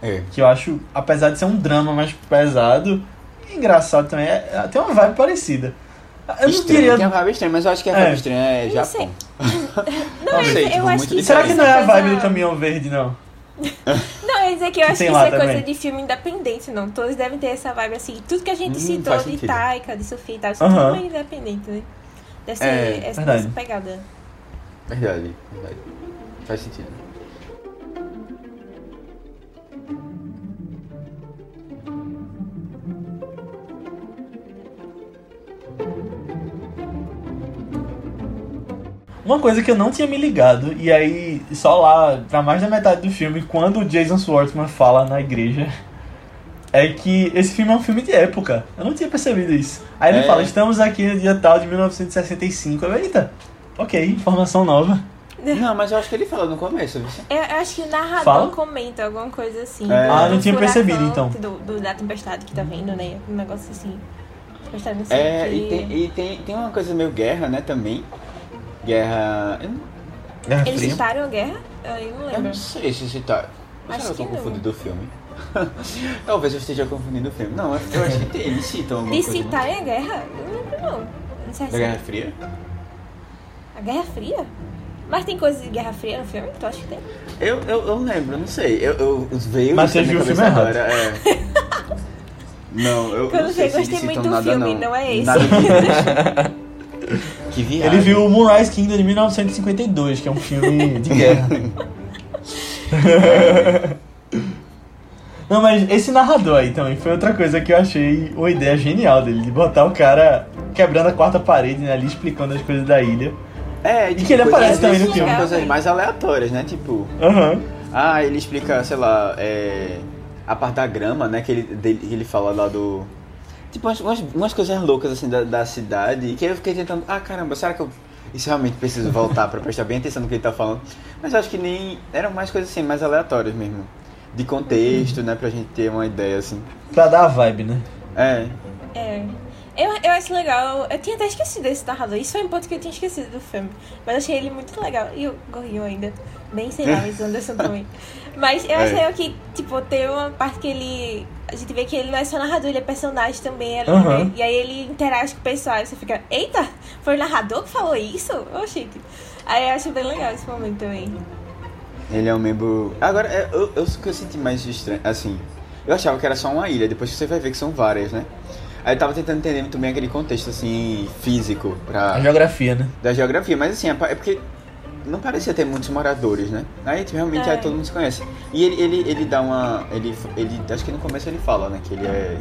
É. Que eu acho, apesar de ser um drama mais pesado, engraçado também, é, é- tem uma vibe parecida. Eu não Estranho, diria. tem a vibe estranha, mas eu acho que a É. vibe estranha é Não Japão. sei. Não, mas sei, eu tipo, acho muito que- Será que não é a Coisa- vibe do caminhão verde, não? Não, eu ia dizer que eu Que acho que isso é coisa também. de filme independente, não. Todos devem ter essa vibe assim. Tudo que a gente Hum, citou de. Taika, de Sofia e tal, isso tudo é independente, né? Deve ser É, essa, verdade. essa pegada. Verdade, verdade. Faz sentido. Uma coisa que eu não tinha me ligado, e aí só lá, pra mais da metade do filme, quando o Jason Schwartzman fala na igreja, é que esse filme é um filme de época. Eu não tinha percebido isso. Aí ele É. fala, estamos aqui no dia tal de 1965. Eu, eita, ok, informação nova. Não, mas eu acho que ele falou no começo, viu? Eu, eu acho que o narrador Fala? comenta alguma coisa assim. É. do- Ah, não do tinha percebido, então. Do, do- da tempestade que tá vendo, né? Um negócio assim. Tempestade É, e, tem, e tem, tem uma coisa meio guerra, né, também. Guerra. Eu Guerra Eles citaram a guerra? Eu não eu lembro. não sei se. Ou Acho será que eu tô não. confundindo o filme? Talvez eu esteja confundindo o filme. Não, eu eu acho que tem, eles citam alguma De coisa. né? citarem a guerra? Eu não lembro, não. Não sei Da se- Guerra Fria? A Guerra Fria? Mas tem coisa de Guerra Fria no filme? Tu acha que tem? Eu, eu, eu lembro, não sei. Eu, eu veio Mas você viu o filme agora. É. Não, eu Quando não sei eu se eles gostei citam muito do nada, filme, não. não é esse. Que viagem. Ele viu o Moonrise Kingdom de 1952, que é um filme de guerra. Não, mas esse narrador aí também foi outra coisa que eu achei uma ideia genial dele, de botar o cara quebrando a quarta parede né, ali, explicando as coisas da ilha. É, E que ele aparece também no filme. coisas mais aleatórias, né? Tipo, Aham. ah, ele explica, sei lá, é, a parte da grama, né? Que ele, dele- que ele fala lá do. Tipo, umas, umas, coisas loucas assim da, da cidade. Que eu fiquei tentando, ah, caramba, será que eu. Isso realmente preciso voltar pra prestar bem atenção no que ele tá falando. Mas eu acho que nem. Eram mais coisas assim, mais aleatórias mesmo. De contexto, né? Pra gente ter uma ideia assim. Pra dar a vibe, né? É. É. Eu, eu acho legal. Eu tinha até esquecido desse narrador. Isso foi um ponto que eu tinha esquecido do filme. Mas eu achei ele muito legal. E o Gorrinho ainda. Bem sei lá, mas Anderson também. Mas eu É. achei que, tipo, tem uma parte que ele. A gente vê que ele não é só narrador, ele é personagem também ali, Aham. né? E aí ele interage com o pessoal. E você fica, eita, foi o narrador que falou isso? Oxi. Aí eu acho bem legal esse momento também. Ele é um membro. Agora, é, eu, eu, o que eu senti mais estranho. Assim, eu achava que era só uma ilha, depois você vai ver que são várias, né? Aí eu tava tentando entender muito bem aquele contexto, assim, físico pra, A geografia, né? da geografia, mas assim, é é porque não parecia ter muitos moradores, né? Aí tipo, realmente É. aí todo mundo se conhece. E ele, ele, ele dá uma. Ele, ele. Acho que no começo ele fala, né? Que ele é.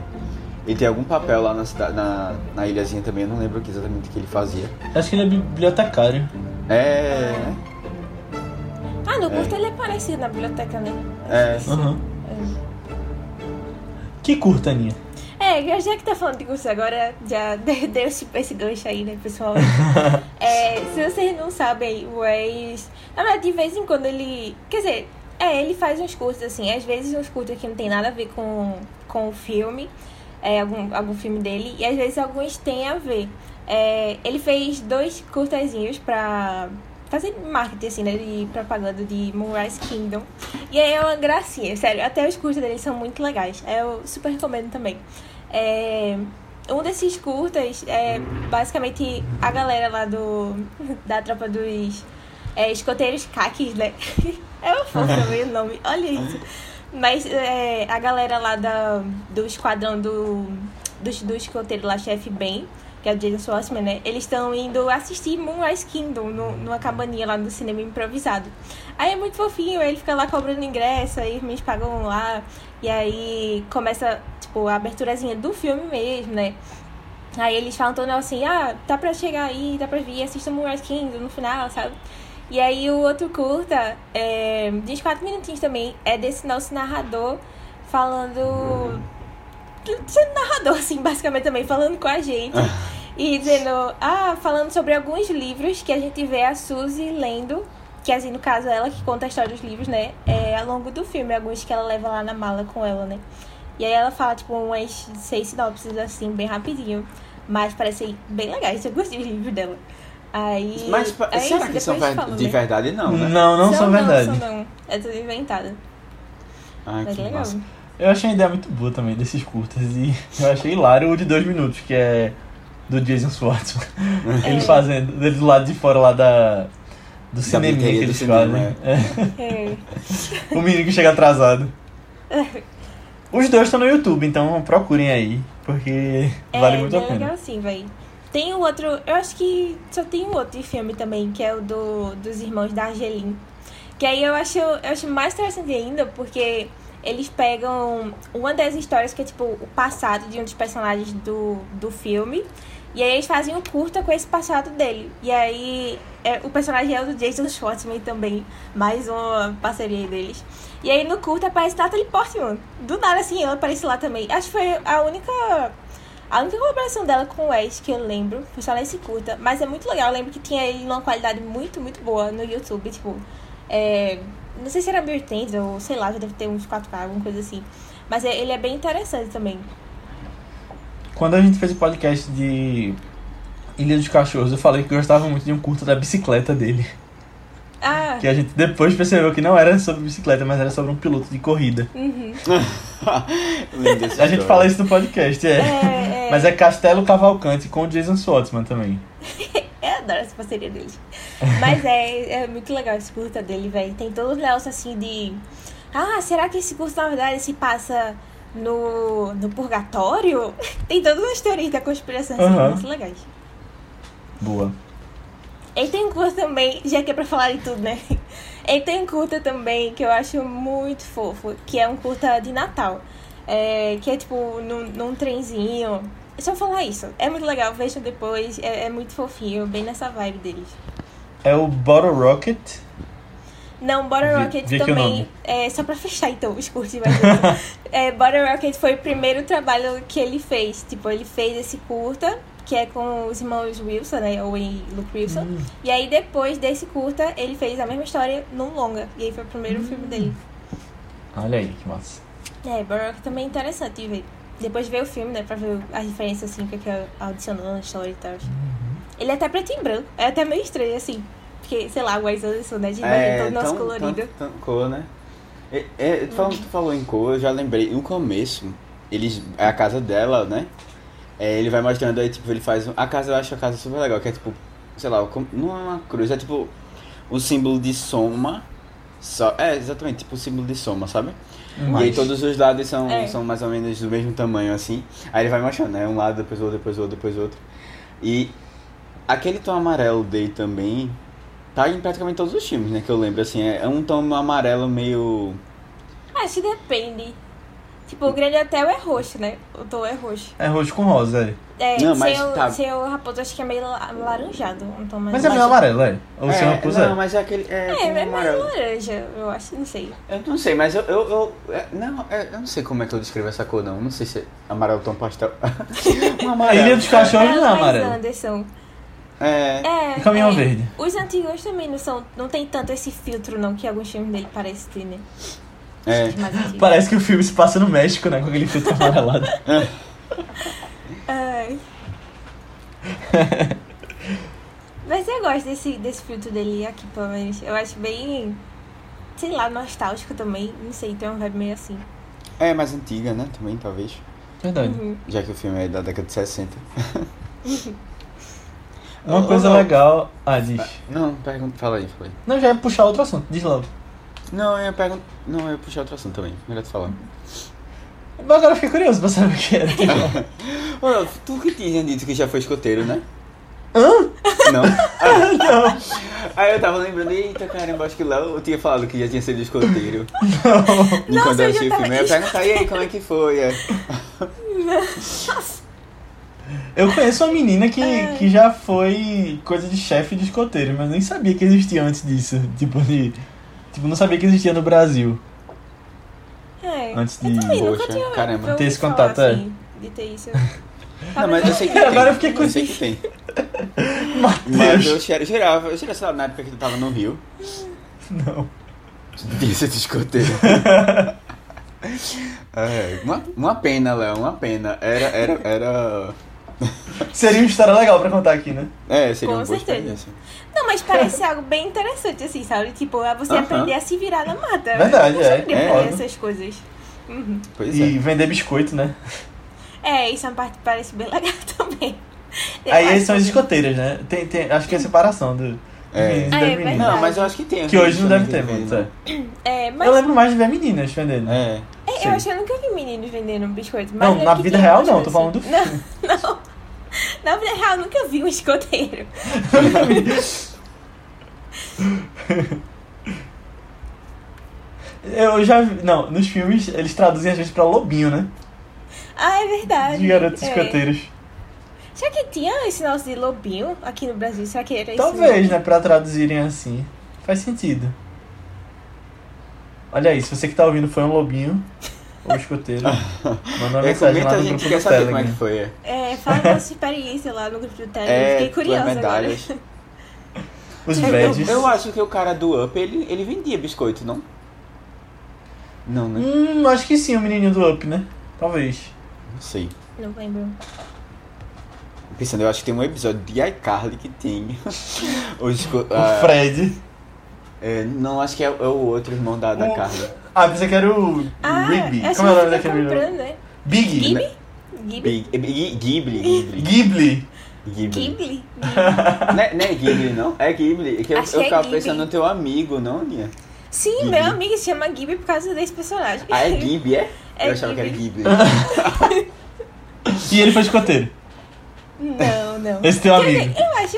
Ele tem algum papel lá na, cidade, na, na ilhazinha também, eu não lembro exatamente o que ele fazia. Acho que ele é bibliotecário. É. Ah, no curto ele é parecido na biblioteca, né? É. Aham. Que curta, Aninha. É, já que tá falando de curso agora, já deu esse, esse gancho aí, né, pessoal? É, se vocês não sabem, o ex. Na verdade, de vez em quando ele. Quer dizer, é, ele faz uns cursos assim, às vezes uns cursos que não tem nada a ver com, com o filme, é, algum, algum filme dele, e às vezes alguns têm a ver. É, ele fez dois curtazinhos pra fazer marketing, assim, né, de propaganda de Moonrise Kingdom. E aí é uma gracinha, sério, até os curtas dele são muito legais. Eu super recomendo também. É, um desses curtas é basicamente a galera lá do da tropa dos é, escoteiros caques, né? É uma fofa também o nome, olha isso. Mas é, a galera lá da, do esquadrão do, do, do escoteiro lá, chefe Ben, que é o Jason Schwartzman, né? Eles estão indo assistir Moonrise Kingdom no, numa cabaninha lá no cinema improvisado. Aí é muito fofinho, ele fica lá cobrando ingresso, aí os meninos pagam lá, e aí começa, tipo, a aberturazinha do filme mesmo, né? Aí eles falam todo assim, ah, tá pra chegar aí, tá pra vir, assista Moonrise Kingdom no final, sabe? E aí o outro curta, é, de quatro minutinhos também, é desse nosso narrador falando. Sendo narrador, assim, basicamente também, falando com a gente. e dizendo, ah, falando sobre alguns livros que a gente vê a Suzy lendo, que assim, no caso, ela que conta a história dos livros, né? É, ao longo do filme, alguns que ela leva lá na mala com ela, né? E aí ela fala, tipo, umas seis sinopses, assim, bem rapidinho. Mas parecem bem legais, eu gostei dos livros dela. Aí. Mas é será isso, que são ver- falo, de né? verdade? Não, né? Não, não são verdade. Não, são não. É tudo inventado. Ai, Mas que legal. massa. Eu achei a ideia muito boa também desses curtas. E eu achei hilário o de dois minutos, que é do Jason. Ele É. fazendo, ele do lado de fora lá da. Do cineminha que eles cinema, fazem. É. É. O menino que chega atrasado. Os dois estão no YouTube, então procurem aí, porque vale é, muito a pena. legal sim, véi. Tem o outro, eu acho que só tem um outro filme também, que é o do, dos irmãos da Argeline. Que aí eu acho, eu acho mais interessante ainda, porque eles pegam uma das histórias que é tipo o passado de um dos personagens do, do filme. E aí eles fazem um curta com esse passado dele. E aí é, o personagem é o do Jason Schwartzman também. Mais uma parceria deles. E aí no curta aparece Natalie Portman. Do nada assim, ela aparece lá também. Acho que foi a única a única colaboração dela com o Wes que eu lembro foi só nesse curta, mas é muito legal. Eu lembro que tinha ele numa qualidade muito, muito boa no YouTube, tipo, é, não sei se era 1080 ou sei lá, já deve ter uns 4K, alguma coisa assim. Mas é- ele é bem interessante também. Quando a gente fez o podcast de Ilha dos Cachorros, eu falei que eu gostava muito de um curta da bicicleta dele. Ah, Que a gente depois percebeu que não era sobre bicicleta, mas era sobre um piloto de corrida. uhum. A gente fala isso no podcast, é. É, é. Mas é Castelo Cavalcante com o Jason Schwartzman também. Eu adoro essa parceria deles. Mas é, é muito legal esse curta dele, velho. Tem todos os negócios assim de. Ah, será que esse curso na verdade se passa no, no purgatório? Tem todas as teorias da conspiração assim, Aham. muito legais. Boa. Ele tem um curta também, já que é pra falar de tudo, né? Ele tem um curta também que eu acho muito fofo, que é um curta de Natal. É, que é tipo num, num trenzinho. É só falar isso. É muito legal, vejam depois. É, é muito fofinho, bem nessa vibe deles. É o Bottle Rocket. Não, Bottle Vi- Rocket vi o também. É, só pra fechar então, os curtos juntos. é, Bottle Rocket foi o primeiro trabalho que ele fez. Tipo, ele fez esse curta, que é com os irmãos Wilson, né? Owen e Luke Wilson. Hum. E aí depois desse curta, ele fez a mesma história num longa. E aí foi o primeiro Hum. filme dele. Olha aí, que massa. É, Bottle Rocket também é interessante de ver. Depois de ver o filme, né? Pra ver as diferenças, assim, o que é adicionando na história e tal. Uhum. Ele é até preto e branco. É até meio estranho, assim. Porque, sei lá, o Wes Anderson, né? De É, todo nosso tão, colorido. tão, tão cor, né? É, é, tu, falou, tu falou em cor, eu já lembrei. No começo, eles, é a casa dela, né? É, ele vai mostrando aí, tipo, ele faz. A casa, eu acho a casa super legal, que é tipo, sei lá, não é uma cruz, é tipo o símbolo de soma. Só, é, exatamente, tipo o símbolo de soma, sabe? E aí Mas- todos os lados são, É. são mais ou menos do mesmo tamanho, assim. Aí ele vai mostrando, né? Um lado, depois outro, depois outro, depois outro. E aquele tom amarelo dele também tá em praticamente todos os filmes, né? Que eu lembro, assim. É é um tom amarelo meio... Acho que depende. Tipo, o Grande Hotel é roxo, né? O tom é roxo. É roxo com rosa, é. É, Não, mas seu, tá. seu raposo acho que é meio la- alaranjado. Um tom mais Mas é meio amarelo, é? Ou o seu raposo não, é? mas é aquele. É, É, é mais laranja, eu acho, não sei. Eu não sei, mas eu. eu, eu é, não, é, eu não sei como é que eu descrevo essa cor, não. Não sei se é amarelo tom pastel. um A amarelo. Ilha dos Cachorros não é amarelo. Anderson. É. É, Caminhão é. Verde. Os antigos também não são. Não tem tanto esse filtro, não, que alguns filmes dele parecem ter, né? É. Parece que o filme se passa no México, né? Com aquele filtro amarelado. Ai. Mas eu gosto desse, desse filtro dele aqui, pelo menos. Eu acho bem. Sei lá, nostálgico também. Não sei, tem uma vibe meio assim. É mais antiga, né? Também, talvez. Verdade. Uhum. Já que o filme é da década de 60. Uma coisa legal. Ah, diz. Não, pergunta. Fala aí, fala aí. Não, já ia puxar outro assunto. Diz logo. Não, eu pergunto. Não, eu ia puxar outro assunto também. Melhor tu falar. Mas agora eu fiquei curioso pra saber o que era. Ô, tu que tinha dito que já foi escoteiro, né? Hã? Não? Ah, Não. Aí eu tava lembrando, eita caramba, acho que lá eu tinha falado que já tinha sido escoteiro. E Nossa, quando eu já o filme, eu ia perguntar, e aí, como é que foi? É. Eu conheço uma menina que, Ai. que já foi coisa de chefe de escoteiro, mas nem sabia que existia antes disso. Tipo, de. Tipo, não sabia que existia no Brasil. É. Antes Eu de- também nunca Poxa, tinha caramba. Ter esse falar, contato, é. assim, De ter isso. Não, mas eu sei que É, tem. agora eu fiquei com eu sei que tem. Mas eu Matheus. cheira- jurava, eu jurava, sei lá, na época que tu tava no Rio, Não. ser de escoteiro. É, uma, uma pena, Léo, uma pena. Era, era, era... Seria uma história legal pra contar aqui, né? É, seria Com uma boa certeza. experiência. Não, mas parece ser algo bem interessante, assim, sabe? Tipo, é você Aham. aprender a se virar na mata. Verdade, é. de É. aprender essas coisas. Uhum. Pois E é. vender biscoito, né? É, isso é uma parte que parece bem legal também. Eu Aí são as escoteiras, né? Tem, tem, acho que é a separação do. É. e Ah, é meninas. Não, mas eu acho que tem. Que hoje não deve ter muito, é. É, mas Eu lembro mais de ver meninas vendendo. É. é, eu acho que eu nunca vi meninos vendendo biscoito. Mas Não, é na vida real não, tô coisas falando do assim. Não, não. Na vida real, eu nunca vi um escoteiro. Eu já vi. Não, nos filmes eles traduzem às vezes pra lobinho, né? Ah, é verdade. De garotos é. escoteiros. Será que tinha esse negócio de lobinho aqui no Brasil? Será que era isso? Talvez, né? Pra traduzirem assim. Faz sentido. Olha aí, se você que tá ouvindo foi um lobinho ou escoteiro, manda uma É, mensagem lá no gente grupo quer do saber como é que Telegram. foi. é. Fala da sua experiência lá no grupo do Telegram. É, Fiquei curiosa agora. medalhas. Os Eu, badges. eu acho que o cara do Up, ele, ele vendia biscoito, não? Não, né? Hum, acho que sim, o menininho do Up, né? Talvez. Não sei. Não lembro. Pensando, eu acho que tem um episódio de iCarly que tem. Bisco- O ah, Fred. é, não, acho que é, é o outro irmão da, da O- Carly. Ah, pensei que era o Ah, Rigby. acho Como é o nome fica daquele menino? comprando, né? Big. Ghibli? né? Ghibli? É, Ghibli, Ghibli. Ghibli. Ghibli. Ghibli? Não, é, não é Ghibli, não? É Ghibli. É que eu, Acho eu é ficava Ghibli. pensando no teu amigo, não, Nia? Sim, Ghibli. meu amigo se chama Ghibli por causa desse personagem. Ah, é Ghibli, é? É eu achava que era Ghibli. Ghibli. E ele foi escoteiro. Não, não. Esse teu amigo. Eu acho.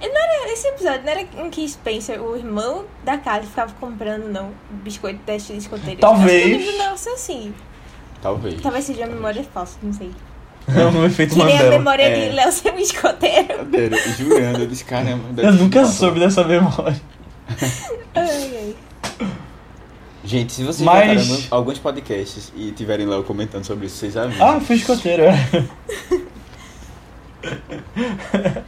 Não era, esse episódio não era em que Spencer, o irmão da Carly, ficava comprando, não, biscoito teste de escoteiro. Talvez. Eu eu lembro, não, assim. Talvez. Talvez seja uma memória falsa, não sei. É um efeito Que nem a Mandela. memória É. de Léo ser um escoteiro. Cadeira, jurando, eu disse, caramba. Eu nunca soube dessa memória. Ai, ai. Gente, se vocês Mas- voltaram no- alguns podcasts e tiverem lá comentando sobre isso, vocês avisam. Ah, fui escoteiro, é.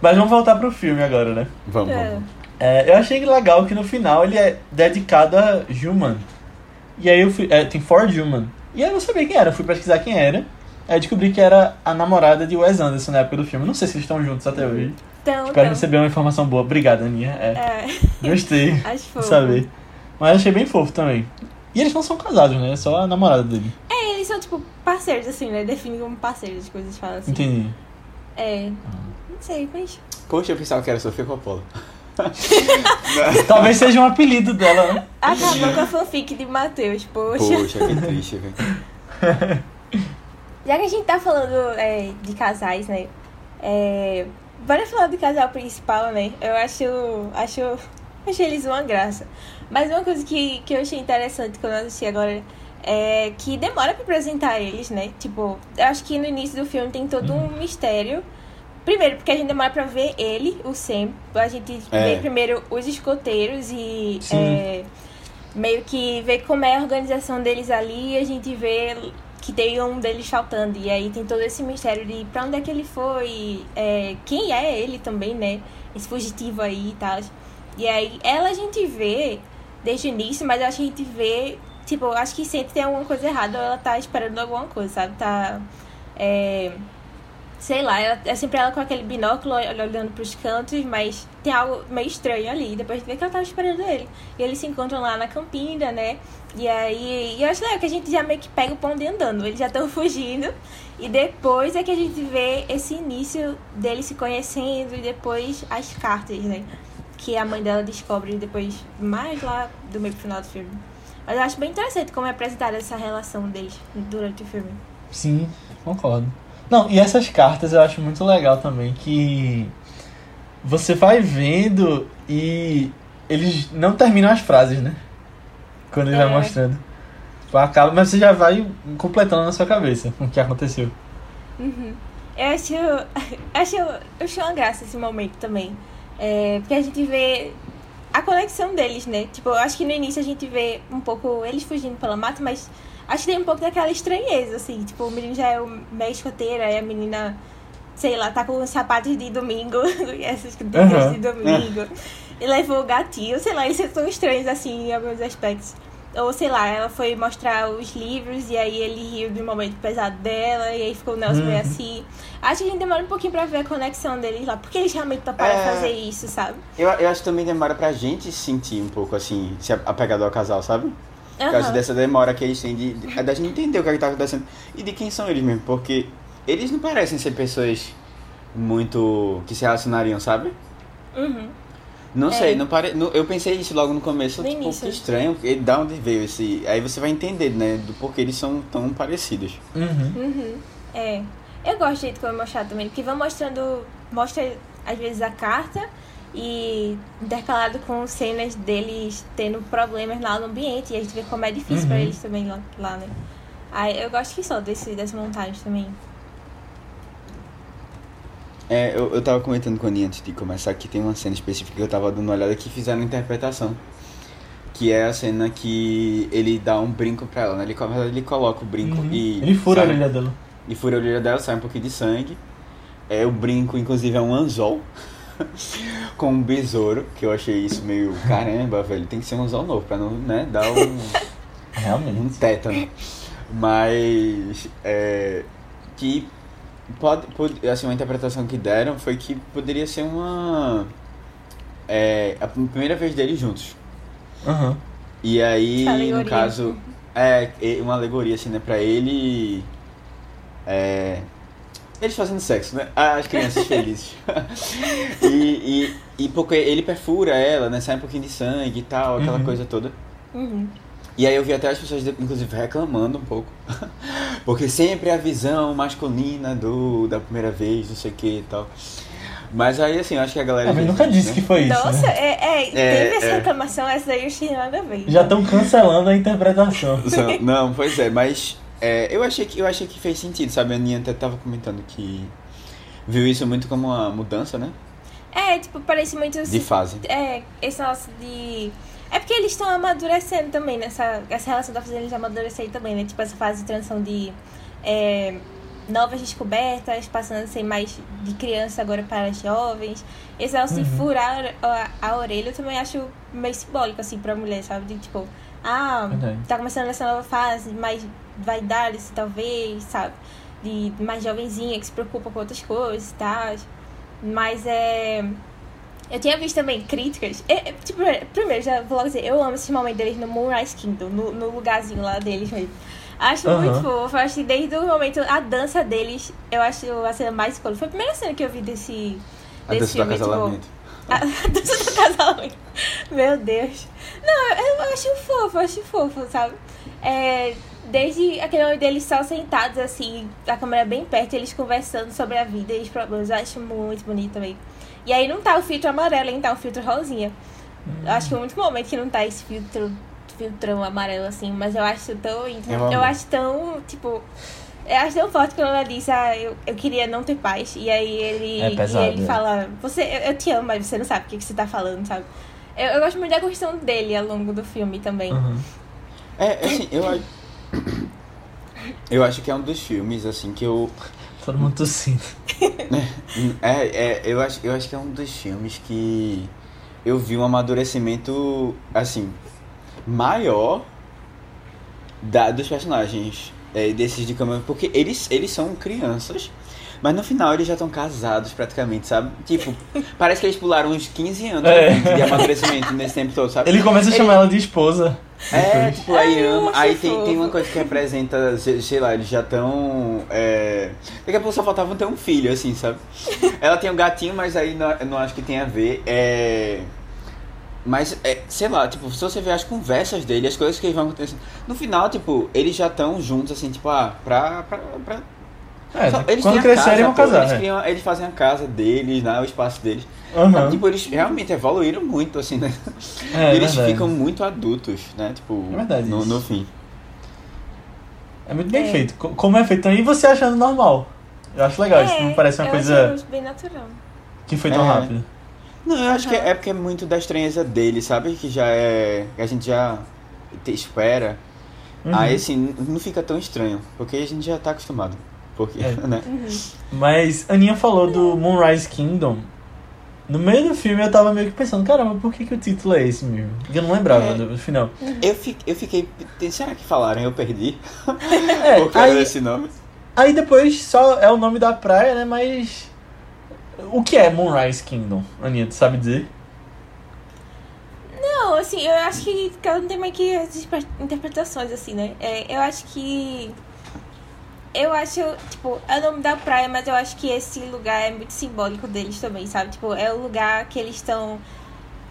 Mas vamos voltar pro filme agora, né? Vamos, É. vamos. É, eu achei legal que no final ele é dedicado a Juman. E aí eu fui. É, tem For Juman. E aí eu não sabia quem era, eu fui pesquisar quem era. Aí descobri que era a namorada de Wes Anderson na época do filme. Não sei se eles estão juntos até hoje. Então, Espero então. receber uma informação boa. Obrigada, Aninha. É, É, gostei acho fofo. saber. Mas achei bem fofo também. E eles não são casados, né? É só a namorada dele. É, eles são, tipo, parceiros, assim, né? Definem como parceiros, as coisas falam assim. Entendi. É. Não sei, mas. Poxa, eu pensava que era Sofia Coppola. Talvez seja um apelido dela, né? Acabou com a fanfic de Matheus, poxa. Poxa, que triste, velho. Já que a gente tá falando é, de casais, né? É, bora falar do casal principal, né? Eu acho. Acho. Achei eles uma graça. Mas uma coisa que, que eu achei interessante quando eu assisti agora é, que demora pra apresentar eles, né? Tipo, eu acho que no início do filme tem todo um mistério. Primeiro, porque a gente demora pra ver ele, o Sam. A gente É. vê primeiro os escoteiros e é, meio que vê como é a organização deles ali a gente vê que tem um deles faltando. E aí tem todo esse mistério de pra onde é que ele foi, é, quem é ele também, né? Esse fugitivo aí e tal. E aí ela a gente vê desde o início, mas acho que a gente vê, tipo, acho que sempre tem alguma coisa errada ou ela tá esperando alguma coisa, sabe? Tá. É, sei lá, ela, é sempre ela com aquele binóculo ol- olhando pros cantos, mas tem algo meio estranho ali. Depois vê que ela tava esperando ele. E eles se encontram lá na campina, né? E aí, e eu acho legal que a gente já meio que pega o pão de andando. Eles já estão fugindo. E depois é que a gente vê esse início deles se conhecendo e depois as cartas, né? Que a mãe dela descobre depois, mais lá do meio pro final do filme. Mas eu acho bem interessante como é apresentada essa relação deles durante o filme. Sim, concordo. Não, e essas cartas eu acho muito legal também, que você vai vendo e eles não terminam as frases, né? Quando ele É. vai mostrando. Tipo, acaba, mas você já vai completando na sua cabeça o que aconteceu. Uhum. Eu acho, acho, acho uma graça esse momento também. É, porque a gente vê a conexão deles, né? Tipo, eu acho que no início a gente vê um pouco eles fugindo pela mata, mas acho que tem um pouco daquela estranheza, assim. Tipo, o menino já é o meio escoteiro, aí a menina, sei lá, tá com os sapatos de domingo, e essas cadeiras Aham. de domingo. E levou o gatinho, sei lá, eles são estranhos, assim, em alguns aspectos. Ou, sei lá, ela foi mostrar os livros e aí ele riu do momento pesado dela e aí ficou o Nelson meio Uhum. assim. Acho que a gente demora um pouquinho pra ver a conexão deles lá. Porque eles realmente toparam É. fazer isso, sabe? Eu, eu acho que também demora pra gente sentir um pouco assim, se apegado ao casal, sabe? Por causa dessa demora que eles têm de, de, da gente entender o que, é que tá acontecendo e de quem são eles mesmo, porque eles não parecem ser pessoas muito que se relacionariam, sabe? Uhum. Não É. sei, não pare... eu pensei isso logo no começo, No tipo, início. que estranho, porque da onde veio esse. Aí você vai entender, né, do porquê eles são tão parecidos. Uhum. Uhum. É. Eu gosto do jeito como é mostrado também, porque vão mostrando. Mostra às vezes a carta e intercalado com cenas deles tendo problemas lá no ambiente. E a gente vê como é difícil pra Uhum. eles também lá, lá né? Aí eu gosto que só desse, dessa montagem também. É, eu, eu tava comentando com a Aninha antes de começar que tem uma cena específica que eu tava dando uma olhada que fizeram interpretação. Que é a cena que ele dá um brinco pra ela, né? Ele, verdade, ele coloca o brinco Uhum. e. Ele fura a sai- orelha dela. E fura a orelha dela, sai um pouquinho de sangue. É, o brinco, inclusive, é um anzol. com um besouro, que eu achei isso meio. Caramba, velho, tem que ser um anzol novo pra não, né, dar um. Realmente. um tétano. Mas é, que pode, pode assim uma interpretação que deram foi que poderia ser uma é, a primeira vez deles juntos. Aham. E aí, Alegoria. no caso, é é uma alegoria assim, né, para ele é, eles fazendo sexo, né? As crianças felizes. e, e, e porque ele perfura ela, né? Sai um pouquinho de sangue e tal, aquela Uhum. coisa toda. Uhum. E aí eu vi até as pessoas, inclusive, reclamando um pouco. Porque sempre a visão masculina do da primeira vez, não sei o que e tal. Mas aí, assim, eu acho que a galera... Ah, mas nunca disse né? que foi isso. Nossa, né? é, é, É, teve essa é. reclamação, essa daí eu achei nada a ver. Já estão cancelando a interpretação. Não, pois é, mas é, eu, achei que, eu achei que fez sentido, sabe? A Aninha até tava comentando que viu isso muito como uma mudança, né? É, tipo, parece muito De fase. É, esse negócio de. É porque eles estão amadurecendo também nessa. Essa relação tá fazendo eles amadurecerem também, né? Tipo, essa fase de transição de é, novas descobertas, passando a ser mais de criança agora para jovens. Esse negócio de Uhum. furar a, a orelha eu também acho meio simbólico, assim, pra mulher, sabe? De tipo, ah, Verdade. tá começando essa nova fase, mais vaidade, talvez, sabe? De mais jovenzinha que se preocupa com outras coisas e tal. Mas é. Eu tinha visto também críticas. É, é, tipo, primeiro, já vou logo dizer, eu amo esse momento deles no Moonrise Kingdom, no, no lugarzinho lá deles mesmo. Acho Aham. muito fofo. Acho que desde o momento, a dança deles, eu acho a cena mais icônica. Foi a primeira cena que eu vi desse, A desse dança do filme. Tipo, acasalamento. a dança do casamento. Meu Deus. Não, eu acho fofo, eu acho fofo, sabe? É, desde aquele momento deles só sentados assim, a câmera bem perto, eles conversando sobre a vida e os problemas. Eu acho muito bonito também. E aí não tá o filtro amarelo, hein? Tá o filtro rosinha. Eu acho que é o único momento que não tá esse filtro filtrão amarelo, assim, mas eu acho tão íntimo. Eu. Eu acho tão, tipo. Eu acho tão forte quando ela diz, ah, eu, eu queria não ter paz. E aí ele, É pesado, e ele é. fala, você, eu, eu te amo, mas você não sabe o que, que você tá falando, sabe? Eu, eu gosto muito da construção dele ao longo do filme também. Uhum. É, assim, eu acho. Eu acho que é um dos filmes, assim, que eu. Todo mundo tossindo. É, é, eu acho, eu acho que é um dos filmes que eu vi um amadurecimento, assim, maior da, dos personagens é, desses de Cameron, porque eles, eles são crianças, mas no final eles já estão casados praticamente, sabe? Tipo, parece que eles pularam uns 15 anos É. de amadurecimento nesse tempo todo, sabe? Ele começa a chamar ela de esposa. É, Depois. tipo, aí ama. Aí tem, tem uma coisa que representa, sei, lá, eles já estão. É... Daqui a pouco só faltava ter um filho, assim, sabe? Ela tem um gatinho, mas aí não, não acho que tem a ver. É. Mas, é, sei lá, tipo, se você ver as conversas dele, as coisas que vão acontecendo. No final, tipo, eles já estão juntos, assim, tipo, ah, pra. pra, pra É, só- eles quando crescerem vão casa, casar. Eles, é. criam- eles fazem a casa deles, né, o espaço deles. Aham. Sabe? Tipo, eles realmente evoluíram muito, assim, né? É, eles verdade. ficam muito adultos, né? Tipo, É verdade no, no fim. É muito bem É. feito. Co- Como é feito também, e você achando normal. Eu acho legal, isso não parece uma É, eu coisa acho bem natural. que foi tão É. rápido. Não, eu acho que é porque é muito da estranheza dele, sabe? Que já é. que a gente já te espera. Uhum. Aí assim, não fica tão estranho. Porque a gente já tá acostumado. Porque, É. né? Uhum. Mas a Aninha falou do Moonrise Kingdom. No meio do filme eu tava meio que pensando, caramba, por que, que o título é esse mesmo? Porque eu não lembrava É. do, final. Eu, fi, eu fiquei. Será que falaram? Eu perdi. É, Por causa aí, desse nome. aí depois só é o nome da praia, né? Mas. O que é Moonrise Kingdom, Aninha? Tu sabe dizer? Não, assim, eu acho que cada um tem meio que as interpretações, assim, né? É, eu acho que. Eu acho, tipo, é o nome da praia, mas eu acho que esse lugar é muito simbólico deles também, sabe? Tipo, é o lugar que eles estão.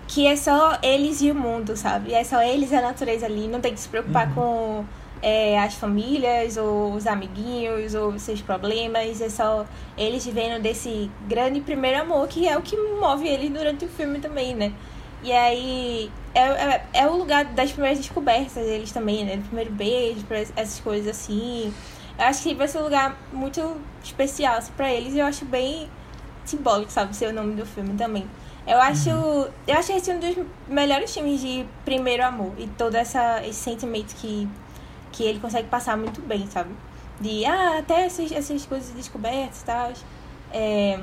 Que é só eles e o mundo, sabe? É só eles e a natureza ali. Não tem que se preocupar Uhum. com é, as famílias, ou os amiguinhos, ou seus problemas. É só eles vivendo desse grande primeiro amor, que é o que move eles durante o filme também, né? E aí é, é, é o lugar das primeiras descobertas deles também, né? Do primeiro beijo, essas coisas assim. Eu acho que vai ser um lugar muito especial assim, pra eles e eu acho bem simbólico, sabe? Ser o nome do filme também. Eu acho, eu acho esse um dos melhores filmes de primeiro amor e todo essa, esse sentimento que, que ele consegue passar muito bem, sabe? De, ah, até essas, essas coisas descobertas e tal. É,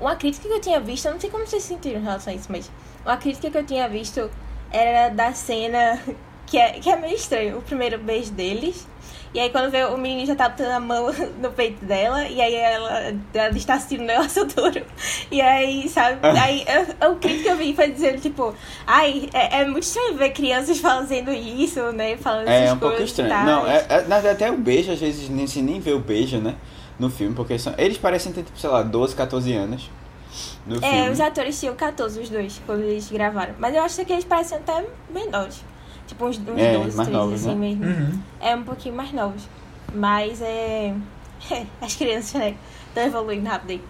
uma crítica que eu tinha visto, eu não sei como vocês se sentiram em relação a isso, mas uma crítica que eu tinha visto era da cena que é, que é meio estranho, o primeiro beijo deles. E aí quando vê o menino já tá botando a mão no peito dela, e aí ela, ela está assistindo um negócio duro. E aí, sabe, aí eu- o crítico que eu vi foi dizendo, tipo, ai, é, é muito estranho ver crianças fazendo isso, né? Falando É essas um pouco estranho. Não, é, é, na verdade, até o beijo, às vezes, nem se nem vê o beijo, né? No filme, porque são, eles parecem ter, tipo, sei lá, 12, 14 anos. No É, filme. os atores tinham 14, os dois, quando eles gravaram. Mas eu acho que eles parecem até menores. Tipo, uns, uns É, 12, mais 13, novos, assim né? mesmo. Uhum. É um pouquinho mais novos. Mas é. As crianças, né? Estão evoluindo rápido aí.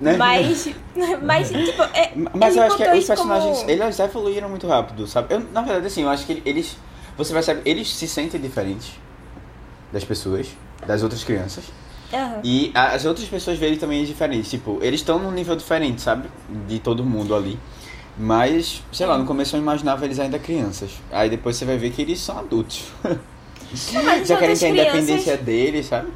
Né? Mas. Mas, tipo. É, Mas eu acho que os isso como- personagens, eles evoluíram muito rápido, sabe? Eu, na verdade, assim, eu acho que eles. Você percebe, eles se sentem diferentes das pessoas, das outras crianças. Aham. E as outras pessoas veem também diferentes. Tipo, eles estão num nível diferente, sabe? De todo mundo ali. Mas, sei lá, no começo eu imaginava eles ainda crianças. Aí depois você vai ver que eles são adultos. Não, mas as Já querem ter a crianças- independência deles, sabe?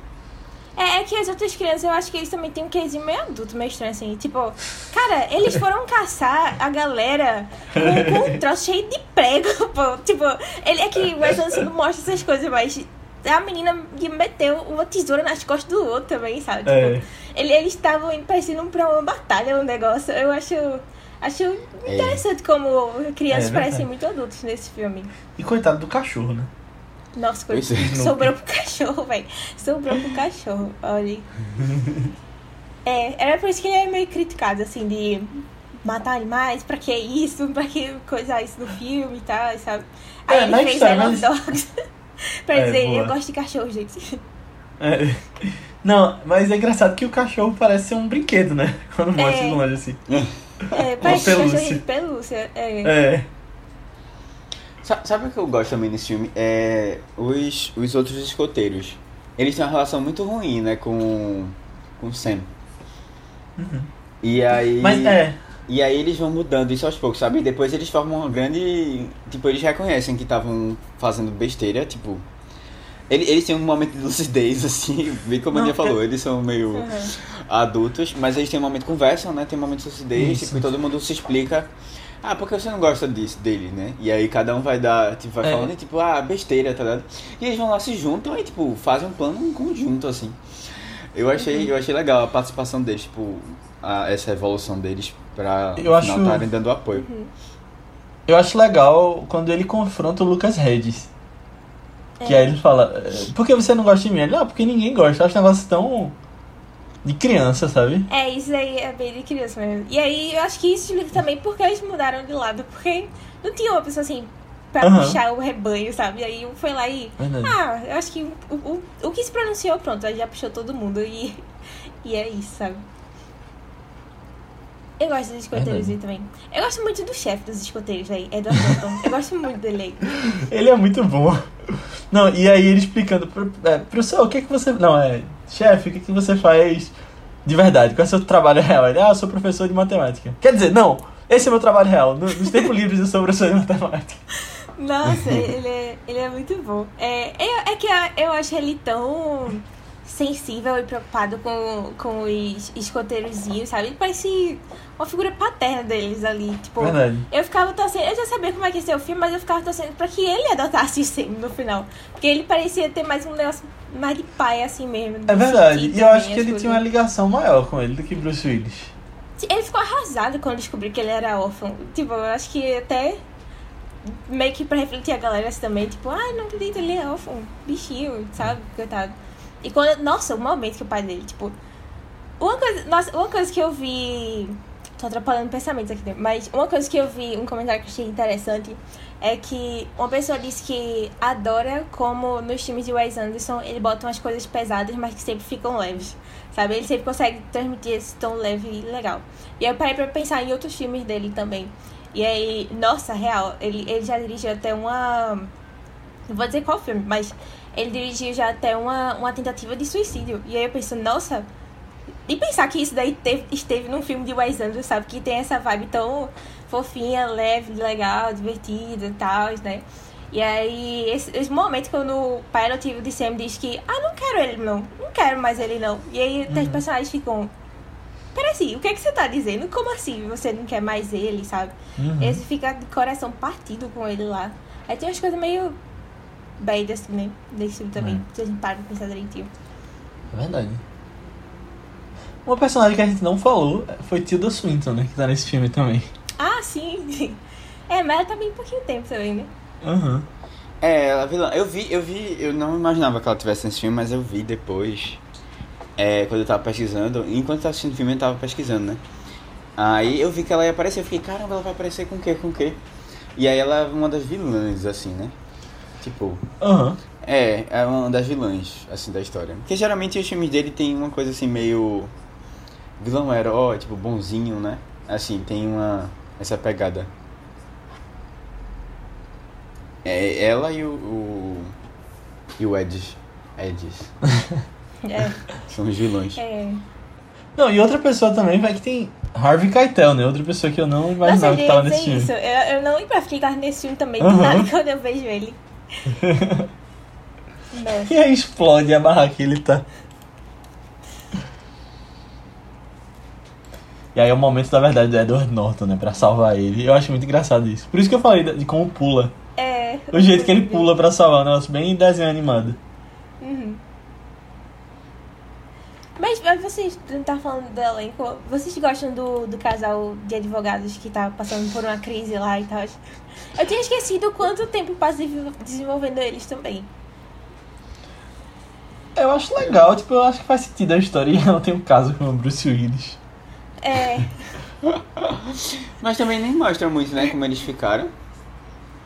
É, é que as outras crianças, eu acho que eles também têm um quesinho meio adulto, meio estranho, assim. Tipo, cara, eles foram caçar a galera com, com um troço cheio de prego, pô. Tipo, ele é que o Wes Anderson não mostra essas coisas, mas a menina que meteu uma tesoura nas costas do outro também, sabe? Tipo, É. ele- eles estavam indo parecendo pra uma batalha, um negócio. Eu acho, acho interessante como crianças É, parecem muito adultos nesse filme. E coitado do cachorro, né? Nossa, é. Sobrou pro cachorro, velho. Sobrou pro cachorro, olha. É, era por isso que ele é meio criticado, assim, de matar animais, pra que isso, pra que coisar isso no filme e tal, sabe? Aí É, ele fez Love mas- Dogs. pra É, dizer, boa. eu gosto de cachorro, gente. É. Não, mas é engraçado que o cachorro parece ser um brinquedo, né? Quando mostra É. de longe assim. É, parece um pelúcia. cachorrinho de pelúcia. É. É. Sa- Sabe o que eu gosto também nesse filme? É os, os outros escoteiros. Eles têm uma relação muito ruim, né, com, com o Sam. E aí. Mas é, E aí eles vão mudando isso aos poucos, sabe? E depois eles formam uma grande. Tipo, eles reconhecem que estavam fazendo besteira, tipo. ele- Eles têm um momento de lucidez, assim, bem como a Não, Aninha falou, eles são meio Uhum. Adultos, mas eles têm um momento de conversa, né? Tem um momento de lucidez, Isso. tipo, e todo mundo se explica. Ah, porque você não gosta disso, dele, né? E aí cada um vai dar, tipo, vai É. falando, e, tipo, ah, besteira, tá ligado? E eles vão lá, se juntam e, tipo, fazem um plano em conjunto, assim. Eu achei, eu achei legal a participação deles, tipo, a- essa evolução deles pra Eu acho- final estarem dando apoio. eu acho legal quando ele confronta o Lucas Regis. Que É. aí ele fala, "É, por que você não gosta de mim? Ele, ah, porque ninguém gosta. Eu acho um negócio tão de criança, sabe? É, isso aí é bem de criança mesmo. E aí eu acho que isso explica também porque eles mudaram de lado. Porque não tinha uma pessoa assim pra Aham. puxar o rebanho, sabe? E aí um foi lá e. Verdade. Ah, eu acho que o, o, o que se pronunciou, pronto, aí já puxou todo mundo. E, e é isso, sabe? Eu gosto dos escoteiros também. Eu gosto muito do chefe dos escoteiros aí, Edward Norton. Eu gosto muito dele aí. Ele é muito bom. Não, e aí ele explicando pro, é, professor, o que é que você. Não, é. Chefe, o que que você faz de verdade? Qual é o seu trabalho real? Ele, ah, eu sou professor de matemática. Quer dizer, não, esse é meu trabalho real. No- Nos tempos livres eu sou professor de matemática. Nossa, ele é, ele é muito bom. É, é, é que eu, eu acho ele tão sensível e preocupado com, com os escoteirozinhos, sabe? Ele parece uma figura paterna deles ali. Tipo, Verdade. eu ficava torcendo, eu já sabia como é que ia ser o filme, mas eu ficava torcendo pra que ele adotasse o Sam no final. Porque ele parecia ter mais um negócio mais de pai, assim mesmo. É verdade. E eu acho que ele coisas. tinha uma ligação maior com ele do que Bruce Willis. Ele ficou arrasado quando descobriu que ele era órfão. Tipo, eu acho que até meio que pra refletir a galera assim também, tipo, ai, não acredito, ele é órfão, bichinho, sabe? Coitado. E quando. Nossa, o momento que o pai dele, tipo. Uma coisa. Nossa, uma coisa que eu vi. Tô atrapalhando pensamentos aqui, né? mas uma coisa que eu vi, um comentário que eu achei interessante, é que uma pessoa disse que adora como nos filmes de Wes Anderson ele bota umas coisas pesadas, mas que sempre ficam leves. Sabe? Ele sempre consegue transmitir esse tom leve e legal. E eu parei pra pensar em outros filmes dele também. E aí, nossa, real, ele, ele já dirigiu até uma. Não vou dizer qual filme, mas ele dirigiu já até uma, uma tentativa de suicídio. E aí eu penso, nossa. E pensar que isso daí teve, esteve num filme de Wes Anderson, sabe? Que tem essa vibe tão fofinha, leve, legal, divertida e tal, né? E aí, esse, esse momento quando o pai adotivo de Sam diz que, ah, não quero ele não, não quero mais ele não. E aí os personagens ficam, peraí, o que é que você tá dizendo? Como assim você não quer mais ele, sabe? Uhum. Esse fica de coração partido com ele lá. Aí tem umas coisas meio bad assim, né? Desse filme também, É. se a gente para pra pensar direitinho. É verdade. Uma personagem que a gente não falou foi Tilda Swinton, né? Que tá nesse filme também. Ah, sim! É, mas ela tá bem pouquinho tempo também, né? Aham. É, ela vilã. Eu vi, eu vi, eu não imaginava que ela tivesse nesse filme, mas eu vi depois. É, quando eu tava pesquisando. Enquanto eu tava assistindo o filme, eu tava pesquisando, né? Aí eu vi que ela ia aparecer, eu fiquei, caramba, ela vai aparecer com o quê? Com o quê? E aí ela é uma das vilãs, assim, né? Tipo, Aham. é, é uma das vilãs, assim, da história. Porque geralmente os filmes dele tem uma coisa assim meio. Vilão herói, tipo, bonzinho, né? Assim, tem uma. essa pegada. É ela e o. o e o Edges. Edges. É. São os vilões. é. Não, e outra pessoa também vai que tem Harvey Keitel, né? Outra pessoa que eu não Nossa, imaginava eu que tava nesse filme. isso. Eu, eu não lembrava que ele tava nesse filme também, do nada quando eu vejo ele. E aí explode a barraca que ele tá. E aí é o momento da verdade do Edward Norton, né? Pra salvar ele. Eu acho muito engraçado isso. Por isso que eu falei de como pula. É. O jeito que ele pula pra salvar, é um negócio bem desenho animado. Uhum. Mas, mas vocês não tá falando do elenco. Vocês gostam do, do casal de advogados que tá passando por uma crise lá e tal? Eu tinha esquecido quanto tempo passa desenvol- desenvolvendo eles também. Eu acho legal, tipo, eu acho que faz sentido a história e ela tem um caso com o Bruce Willis. É. Mas também nem mostra muito, né, como eles ficaram.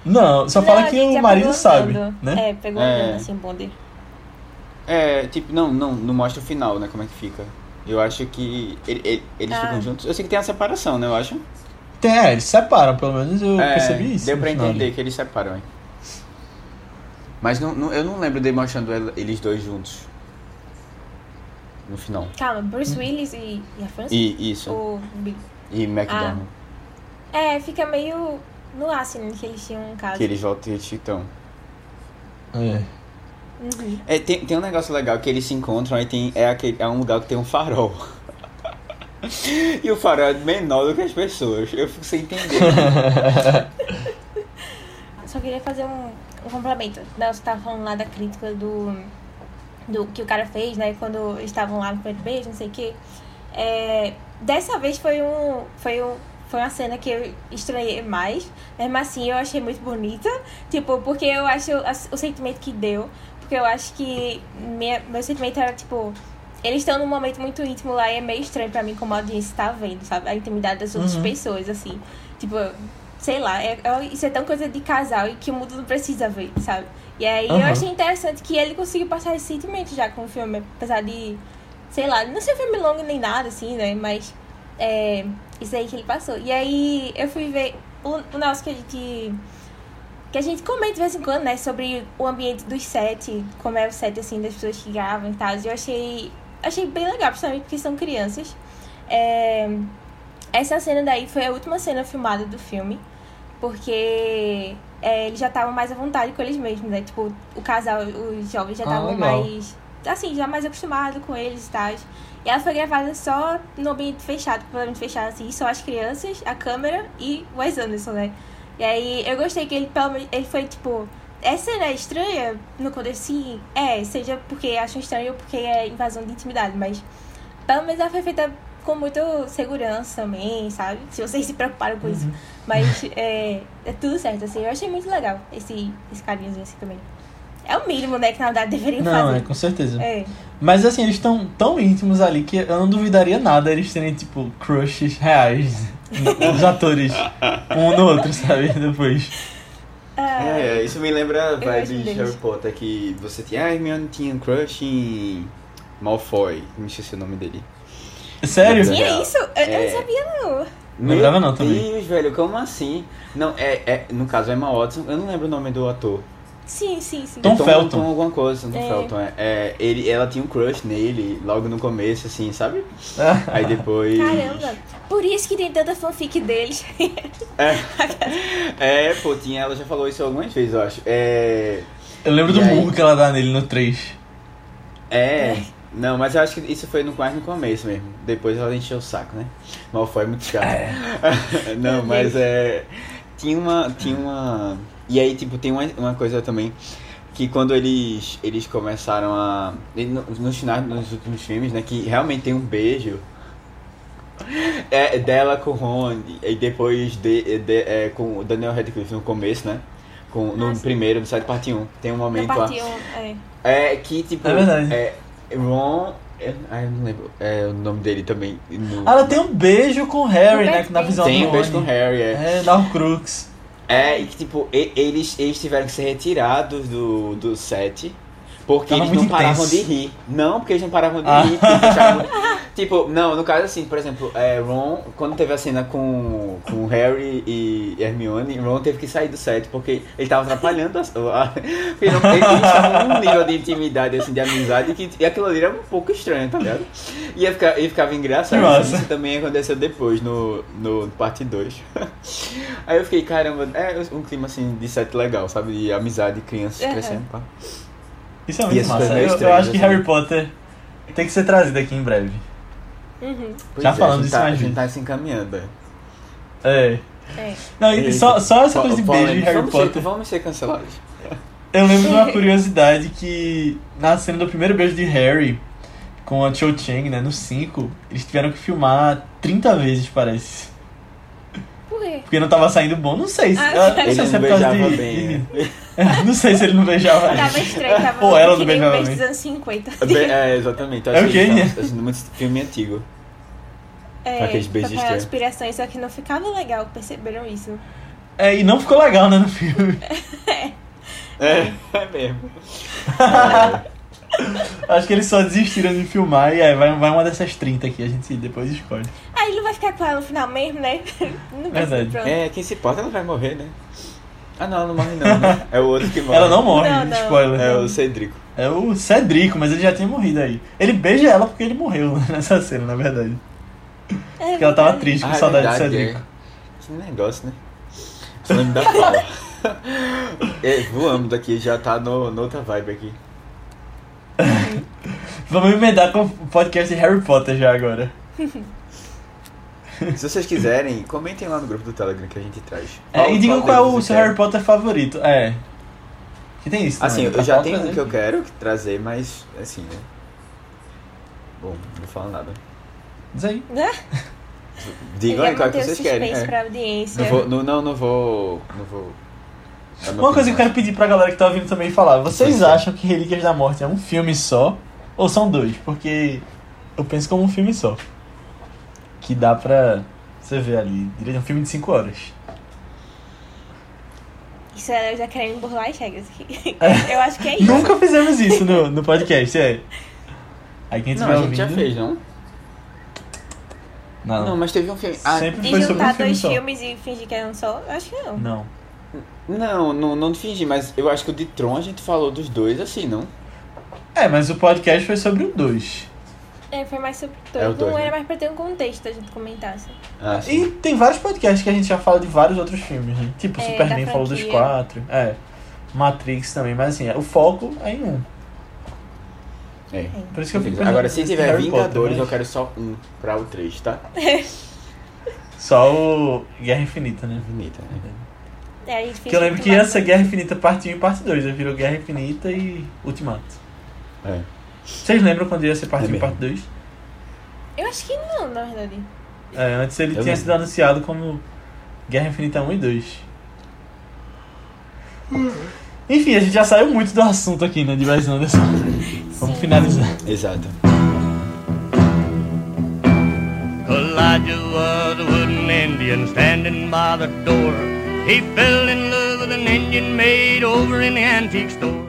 Não, só Não, fala que o marido pegou sabe, andando. né? É, pegou É. andando assim, bonde. É, tipo, não, não, não mostra o final, né, como é que fica. Eu acho que ele- ele- eles Ah. ficam juntos. Eu sei que tem a separação, né, eu acho. Tem, é, eles separam, pelo menos eu É, percebi isso. Deu pra entender que eles separam, hein. Mas não, não- eu não lembro de mostrando el- eles dois juntos. No final. Calma, Bruce Willis e, e a França? E isso. Bill? E McDonald. É, fica meio no ar, assim, que eles tinham um caso. Que eles voltam e ficam. É. Uhum. É, tem, tem um negócio legal que eles se encontram aí tem. É, aquele, é um lugar que tem um farol. e o farol é menor do que as pessoas. Eu fico sem entender. Só queria fazer um, um complemento. Você tava falando lá da crítica do, do que o cara fez, né? Quando estavam lá no primeiro beijo, não sei o quê. É, dessa vez foi um. Foi um. Foi uma cena que eu estranhei mais. Mesmo assim, eu achei muito bonita. Tipo, porque eu acho o sentimento que deu. Porque eu acho que minha, meu sentimento era, tipo... Eles estão num momento muito íntimo lá e é meio estranho pra mim como a audiência tá vendo, sabe? A intimidade das outras Uhum. pessoas, assim. Tipo, sei lá, é, é- isso é tão coisa de casal e que o mundo não precisa ver, sabe? E aí eu Uhum. achei interessante que ele conseguiu passar esse sentimento já com o filme, apesar de, sei lá, não ser um filme longo nem nada, assim, né? Mas é isso aí que ele passou. E aí eu fui ver o, o nosso que a gente. Que a gente comenta de vez em quando, né? Sobre o ambiente dos sets, como é o set, assim, das pessoas que gravam e tal. E eu achei, achei bem legal, principalmente porque são crianças. É, essa cena daí foi a última cena filmada do filme, porque é, eles já estavam mais à vontade com eles mesmos, né? Tipo, o casal, os jovens já Ah, estavam legal. mais, assim, já mais acostumados com eles e tal. E ela foi gravada só no ambiente fechado, completamente fechado, assim, só as crianças, a câmera e o Wes Anderson, né? E aí eu gostei que ele, pelo menos, ele foi tipo. Essa é estranha no contexto, sim, é, seja porque acham estranho ou porque é invasão de intimidade, mas pelo menos ela foi feita com muita segurança também, sabe? Se vocês se preocuparam com isso. Mas é, é tudo certo, assim. Eu achei muito legal esse, esse carinhozinho assim também. É o mínimo, né, que na verdade deveriam Não, é, fazer. com certeza. É. Mas assim, eles estão tão íntimos ali que eu não duvidaria nada eles terem, tipo, crushes reais dos atores, um no outro, sabe? Depois. Ah, É, isso me lembra gosto vibes deles. Harry Potter que você tinha. Ah, Hermione tinha um crush em Malfoy. Me esqueci o nome dele. Sério? Sim. Tinha isso? Eu, eu É. não sabia, não. Não lembrava não Meu também. Deus, velho, como assim? Não, é, é, no caso é Emma Watson, eu não lembro o nome do ator. Sim, sim, sim. Tom É Felton. Tom alguma coisa, Tom É. Felton. É, É, ele, ela tinha um crush nele logo no começo, assim, sabe? Aí depois. Caramba. Por isso que tem tanta fanfic deles. É, pô, tinha, ela já falou isso algumas vezes, eu acho. É. Eu lembro E do aí? murro que ela dá nele no 3. É. Não, mas eu acho que isso foi no, quase no começo mesmo. Depois ela encheu o saco, né? Mal foi muito chato. não, Meu mas é. Tinha uma. Tinha uma. E aí, tipo, tem uma, uma coisa também. Que quando eles, eles começaram a. no- Nos finais nos últimos filmes, né? Que realmente tem um beijo. É, dela com o Ron. E depois de, de- é, com o Daniel Radcliffe no começo, né? Com, no Ah, primeiro, no site parte 1. Tem um Na momento lá. parte 1, é. É que, tipo. É verdade. É, Ron. é- Ai, eu não lembro é, o nome dele também. no- Ah, ela tem um beijo com o Harry, né? Na Tem. visão Tem do um beijo com o. Harry, é. É, dá um crux. É, e que, tipo, eles, eles tiveram que ser retirados do, do set. Porque Tava eles não muito paravam intenso. de rir. Não, porque eles não paravam de Ah. rir. achavam- tipo, não, no caso assim, por exemplo, é, Ron, quando teve a cena com, com Harry e Hermione, Ron teve que sair do set porque ele tava atrapalhando a. porque não- eles estavam num nível de intimidade, assim, de amizade, que e aquilo ali era um pouco estranho, tá ligado? E ia ficar, ia ficava engraçado. Massa. Isso também aconteceu depois, no, no parte 2. Aí eu fiquei, caramba, é um clima assim de set legal, sabe? De amizade, crianças Uhum. crescendo, pá. Isso é muito massa. Eu, eu estranho, acho que assim. Harry Potter tem que ser trazido aqui em breve. Uhum. Pois Já é, gente disso tá, A gente tá se encaminhando. é. É. Não, e só, só essa coisa de beijo de Harry vamos Potter. Ser, vamos ser cancelados. Eu lembro de uma curiosidade que na cena do primeiro beijo de Harry com a Cho Chang, né, no 5, eles tiveram que filmar 30 vezes, parece. Quê? Porque não tava saindo bom, não sei. se- Ah, eu não Ele sei se é não por causa beijava de, bem. de- é. Não sei se ele não beijava bem. Tava estranho, tava Ou ela não beijava beijo bem. dos anos 50. Be- É, exatamente. Eu É acho o que quê, né? muito filme antigo. É, Aqueles beijos pra estranhos. inspirações, só que não ficava legal, perceberam isso? É, e não ficou legal, né, no filme. É, é mesmo. Acho que eles só desistiram de filmar e é, vai, vai uma dessas 30 aqui, a gente depois escolhe. Ah, ele não vai ficar com ela no final mesmo, né? Não vai Verdade. pronto. É, quem se importa ela vai morrer, né? Ah, não, não morre não. né? É o outro que morre. Ela não morre, Não, não. spoiler. É o Cedrico. É o Cedrico, mas ele já tinha morrido aí. Ele beija ela porque ele morreu nessa cena, na verdade. É Porque ela tava triste, com Ah, saudade verdade, do Cedrico. é. Esse negócio, né? Lembro da fala. é, voamos daqui, já tá no, noutra vibe aqui. Vamos emendar com o podcast de Harry Potter já agora. Se vocês quiserem, comentem lá no grupo do Telegram que a gente traz. É, e digam qual é o seu Harry Potter favorito. É. Que tem isso Assim, também, eu já pode tenho um trazer que eu quero trazer, mas assim, né? Bom, não vou falar nada. Diz aí. Né? Digam aí qual que manter o vocês querem. é. Não vou, não, não, não vou. Não vou. Minha Uma coisa que eu quero pedir pra galera que tá ouvindo também falar. Vocês é. acham que Relíquias da Morte é um filme só? Ou são dois? Porque eu penso como um filme só. Que dá pra você ver ali. Diria um filme de 5 horas. Isso é já querendo burlar as regras aqui. É. Eu acho que é isso. Nunca fizemos isso no, no podcast, é. Aí quem Não, a gente já fez, não? Não, Não, mas teve um filme. Ah, sempre foi sobre um juntar filme dois só. filmes e fingir que é um só? Eu acho que não. Não. Não, não, não fingi, mas eu acho que o de Tron a gente falou dos dois assim, não? É, mas o podcast foi sobre o 2. É, foi mais sobre É o dois, um né? era mais pra ter um contexto, a gente comentasse. Ah, sim. E tem vários podcasts que a gente já fala de vários outros filmes, né? Tipo, É, Superman falou dos quatro. É. Matrix também, mas assim, o foco é em um. É. Por isso que eu fico Agora, se tiver Harry Potter, Vingadores, mas eu quero só um pra o 3, tá? Só o Guerra Infinita, né? Bonita, né? É, a gente Que eu lembro que ia ser Guerra Infinita parte 1 e parte 2. Aí virou Guerra Infinita e Ultimato. É. Vocês lembram quando ia ser parte É 1 e mesmo. parte 2? Eu acho que não, na verdade. É, antes ele Eu tinha lembro. sido anunciado como Guerra Infinita 1 e 2. Enfim, a gente já saiu muito do assunto aqui, né, de Wes Anderson. Vamos finalizar. Exato. Elijah was a wooden Indian standing by the door. He fell in love with an Indian maid over in the antique store.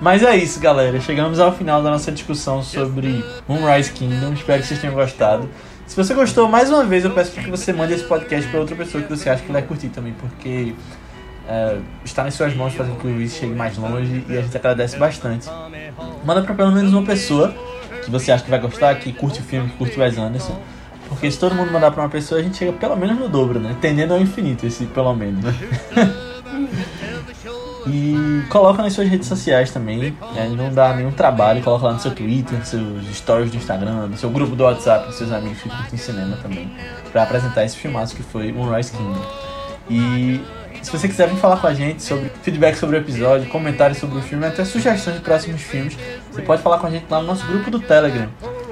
Mas é isso, galera. Chegamos ao final da nossa discussão sobre Moonrise Kingdom. Espero que vocês tenham gostado. Se você gostou, mais uma vez eu peço que você mande esse podcast para outra pessoa que você acha que vai curtir também, porque é, está nas suas mãos fazer com que o Luiz chegue mais longe e a gente agradece bastante. Manda para pelo menos uma pessoa que você acha que vai gostar, que curte o filme, que curte o Wes Anderson. Porque se todo mundo mandar para uma pessoa, a gente chega pelo menos no dobro, né? Tendendo ao infinito esse pelo menos. E coloca nas suas redes sociais também. né? Não dá nenhum trabalho. Coloca lá no seu Twitter, nos seus stories do Instagram, no seu grupo do WhatsApp, dos seus amigos que curtem cinema também. Pra apresentar esse filmaço que foi Moonrise Kingdom. E se você quiser vir falar com a gente sobre feedback sobre o episódio, comentários sobre o filme, até sugestões de próximos filmes, você pode falar com a gente lá no nosso grupo do Telegram.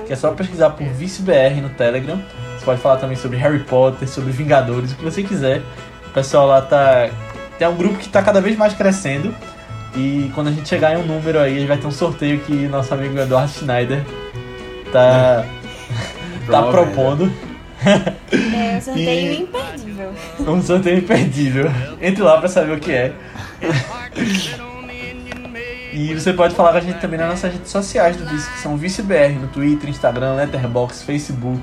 Que é só pesquisar por ViceBR no Telegram. Você pode falar também sobre Harry Potter, sobre Vingadores, o que você quiser. O pessoal lá tá. Tem um grupo que tá cada vez mais crescendo. E quando a gente chegar em um número aí, a gente vai ter um sorteio que nosso amigo Eduardo Schneider tá, tá propondo. É um sorteio E- imperdível. Um sorteio imperdível. Entre lá pra saber o que é. E você pode falar com a gente também nas nossas redes sociais do Vice, que são ViceBR, no Twitter, Instagram, Letterboxd, Facebook,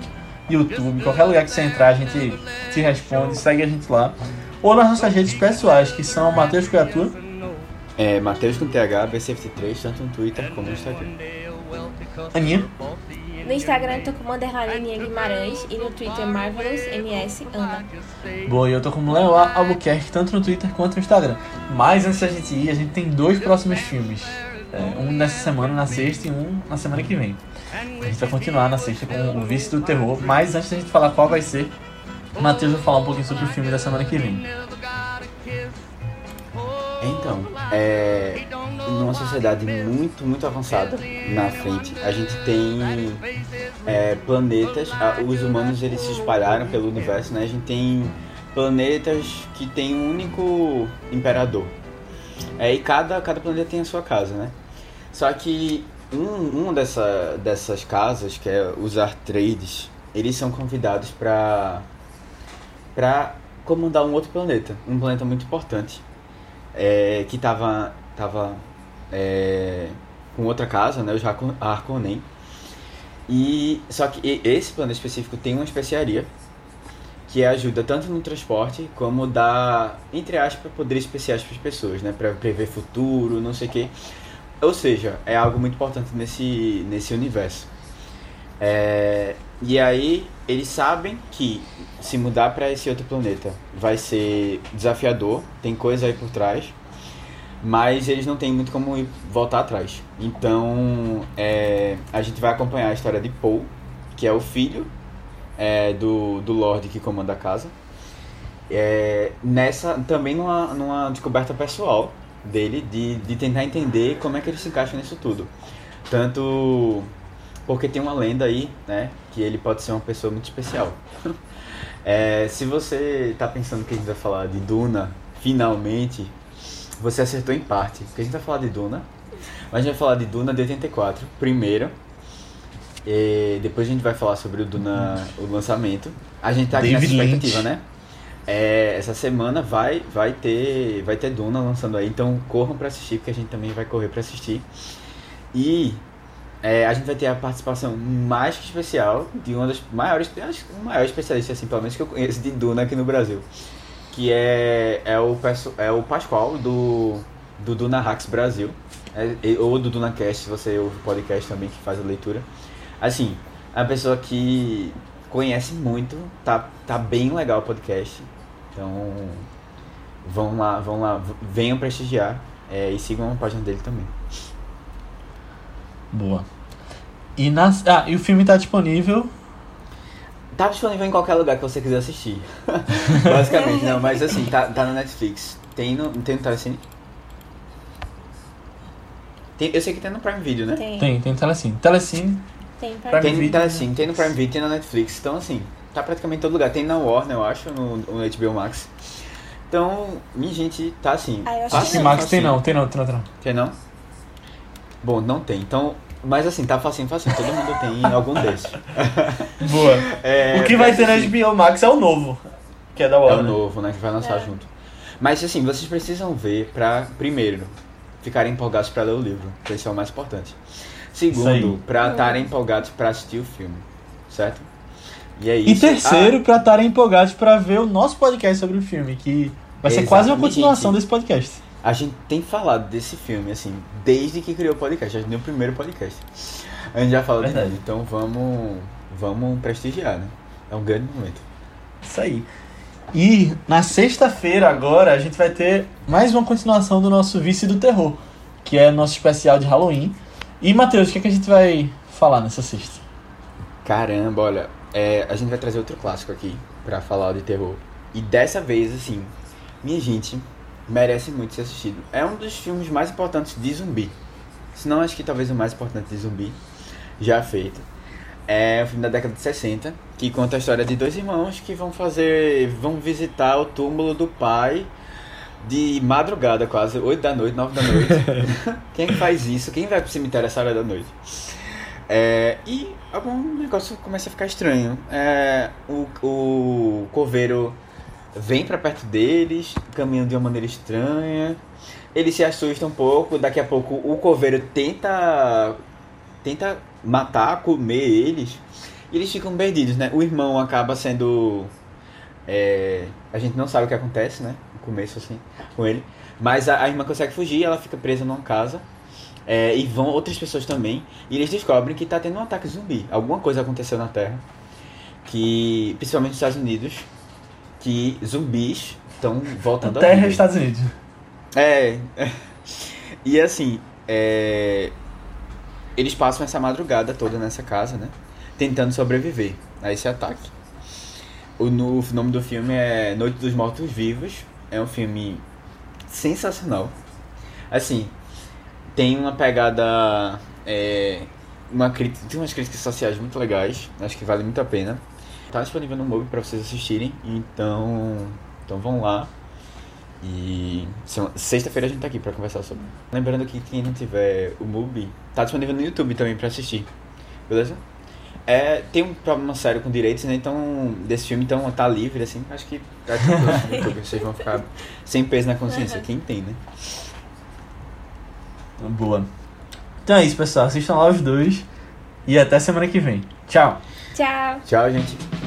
YouTube, qualquer lugar que você entrar, a gente te responde, segue a gente lá. Ou nas nossas redes pessoais, que são Matheus Criatura, É, Matheus com TH, B73, tanto no Twitter como no Instagram. Aninha, No Instagram eu tô com underline Guimarães e no Twitter Marvelous MS Ana. Boa, e eu tô como Léo Albuquerque, tanto no Twitter quanto no Instagram. Mas antes da gente ir, a gente tem dois próximos filmes. É, um nessa semana, na sexta, e um na semana que vem. A gente vai continuar na sexta com o Vice do Terror, mas antes da gente falar qual vai ser, o Matheus vai falar um pouquinho sobre o filme da semana que vem. Então, é, numa sociedade muito, muito avançada na frente, a gente tem é, planetas, os humanos eles se espalharam pelo universo, né? A gente tem planetas que tem um único imperador. É, e cada, cada planeta tem a sua casa, né? Só que um, uma dessa, dessas casas, que é os Artrades, eles são convidados para para comandar um outro planeta, um planeta muito importante é, que tava, tava é, com outra casa, né, os Harkon- Harkonnen. E só que esse planeta específico tem uma especiaria que ajuda tanto no transporte como dá, entre aspas, poderes especiais para as pessoas, né? Para prever futuro, não sei o quê. Ou seja, é algo muito importante nesse, nesse universo. É, e aí eles sabem que se mudar para esse outro planeta vai ser desafiador, tem coisa aí por trás, mas eles não têm muito como voltar atrás. Então é, a gente vai acompanhar a história de Paul, que é o filho é, do, do Lorde que comanda a casa. É, nessa também numa, numa descoberta pessoal dele de, de tentar entender como é que ele se encaixa nisso tudo. Tanto porque tem uma lenda aí, né, que ele pode ser uma pessoa muito especial. É, se você está pensando que a gente vai falar de Duna, finalmente, você acertou em parte. Porque a gente vai falar de Duna, mas a gente vai falar de Duna de 84, primeiro. E depois a gente vai falar sobre o Duna, o lançamento. A gente tá aqui David nessa expectativa, Lynch. né? É, essa semana vai, vai ter vai ter Duna lançando aí, então corram pra assistir, porque a gente também vai correr pra assistir. E é, a gente vai ter a participação mais que especial de uma das maiores, acho o maior especialista, assim, pelo menos que eu conheço de Duna aqui no Brasil. Que é, é, o, é o Pascoal do, do Duna Hacks Brasil. É, ou do DunaCast, você ouve o podcast também que faz a leitura. Assim, é uma pessoa que conhece muito, tá, tá bem legal o podcast. Então, vão lá, vão lá, venham prestigiar é, e sigam a página dele também. Boa. E, nas, ah, e o filme tá disponível. Tá disponível em qualquer lugar que você quiser assistir. Basicamente, não, mas assim, tá, tá na Netflix. Tem no. Tem no Telecine? Tem, eu sei que tem no Prime Video, né? Tem. Tem, tem no Telecine. Telecine. Tem pra Prime Tem no Video, Telecine, tem no Prime Video, tem na Netflix. Então, assim, tá praticamente em todo lugar. Tem na Warner, eu acho, no, no HBO Max. Então, minha gente, tá assim. Ah, eu acho fácil, que. Max tem facinho. não, tem não, tem não, tem não. Tem não? Bom, não tem. Então, mas assim, tá facinho, facinho. Todo mundo tem algum desses. Boa. É, o que vai ter na assistir. HBO Max é o novo. Que é da É o Warner. novo, né? Que vai lançar É. junto. Mas assim, vocês precisam ver pra, primeiro, ficarem empolgados pra ler o livro. que Esse é o mais importante. Segundo, pra estarem empolgados pra assistir o filme. Certo? E é E isso. terceiro, pra estarem empolgados pra ver o nosso podcast sobre o filme, que vai ser quase uma continuação desse podcast. A gente tem falado desse filme, assim, desde que criou o podcast. A gente deu o primeiro podcast. A gente já fala de Verdade. novo. Então vamos, vamos prestigiar, né? É um grande momento. Isso aí. E na sexta-feira agora a gente vai ter mais uma continuação do nosso Vice do Terror, que é nosso especial de Halloween. E Matheus, o que, é que a gente vai falar nessa sexta? Caramba, olha, é, a gente vai trazer outro clássico aqui pra falar de terror. E dessa vez, assim, minha gente, merece muito ser assistido. É um dos filmes mais importantes de zumbi. Se não, acho que talvez o mais importante de zumbi já feito. É um filme da década de 60, que conta a história de dois irmãos que vão fazer. vão visitar o túmulo do pai de madrugada quase, 8 da noite, 9 da noite. Quem é faz isso? Quem vai pro cemitério essa hora da noite? É, e algum negócio começa a ficar estranho. É, o, o coveiro vem pra perto deles, caminhando de uma maneira estranha. Eles se assustam um pouco, daqui a pouco o coveiro tenta tenta matar, comer eles. E eles ficam perdidos, né? O irmão acaba sendo é, a gente não sabe o que acontece, né? No começo assim, com ele. Mas a, a irmã consegue fugir, ela fica presa numa casa. É, e vão outras pessoas também. E eles descobrem que tá tendo um ataque zumbi. Alguma coisa aconteceu na Terra. Que. Principalmente nos Estados Unidos. Que zumbis estão voltando à Terra vida. Estados Unidos. É. E assim, é, eles passam essa madrugada toda nessa casa, né? Tentando sobreviver a esse ataque. O, no- o nome do filme é Noite dos Mortos Vivos. É um filme sensacional. Assim, tem uma pegada. É, uma crítica, tem umas críticas sociais muito legais. Acho que vale muito a pena. Tá disponível no Mobi para vocês assistirem. Então, então vão lá. E sexta-feira a gente tá aqui pra conversar sobre. Lembrando que quem não tiver o MUBI, tá disponível no YouTube também pra assistir. Beleza? É, tem um problema sério com direitos, né? Então, desse filme, então tá livre, assim. Acho que tá YouTube, vocês vão ficar sem peso na consciência. Quem tem, né? Boa. Então é isso, pessoal. Assistam lá os dois. E até semana que vem. Tchau. Tchau. Tchau, gente.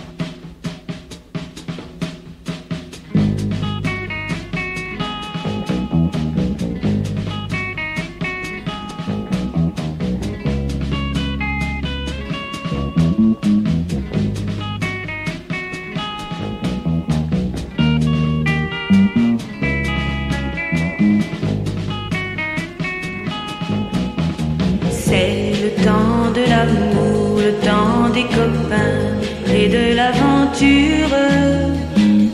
C'est le temps de l'amour, le temps des copains et de l'aventure.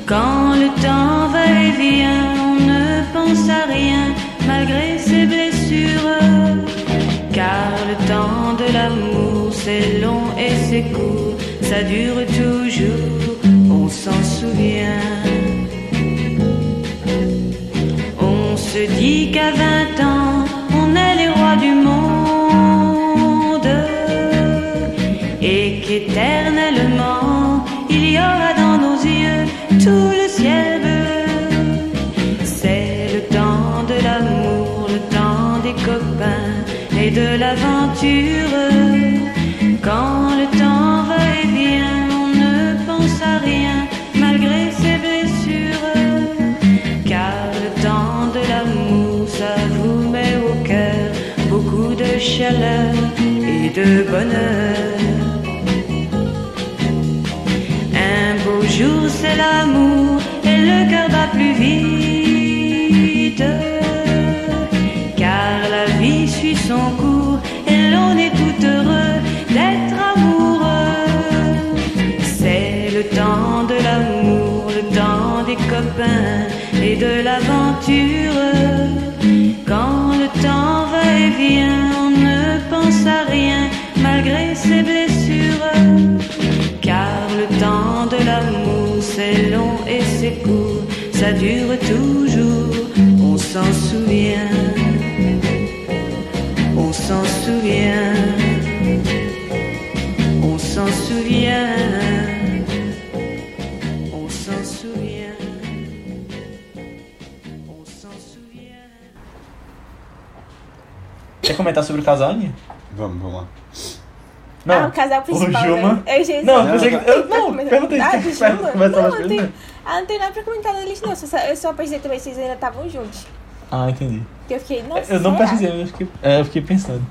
Quand le temps va et vient, on ne pense à rien malgré ses blessures. Car le temps de l'amour, c'est long et c'est court, ça dure toujours, on s'en souvient. On se dit qu'à 20 ans, de bonheur. Un beau jour, c'est l'amour et le cœur bat plus vite. Car la vie suit son cours et l'on est tout heureux d'être amoureux. C'est le temps de l'amour, le temps des copains et de l'aventure. Ça dure toujours, on s'en souvient. On s'en souvient. On s'en souvient. On s'en souvient. On s'en souvient. Quer comentar sobre o casal, Aninha? Vamos, vamos lá. ah, o casal principal, o Juma. né? Eu, Não, Não, que. não. Eu, não, perguntei Ah, Juma? Não, não tem, ah, não tem nada pra comentar deles, não. Eu só, eu só pensei também se eles ainda estavam juntos. Ah, entendi. Porque eu fiquei, nossa, Eu não será? pesquisei, eu fiquei, é, eu fiquei pensando.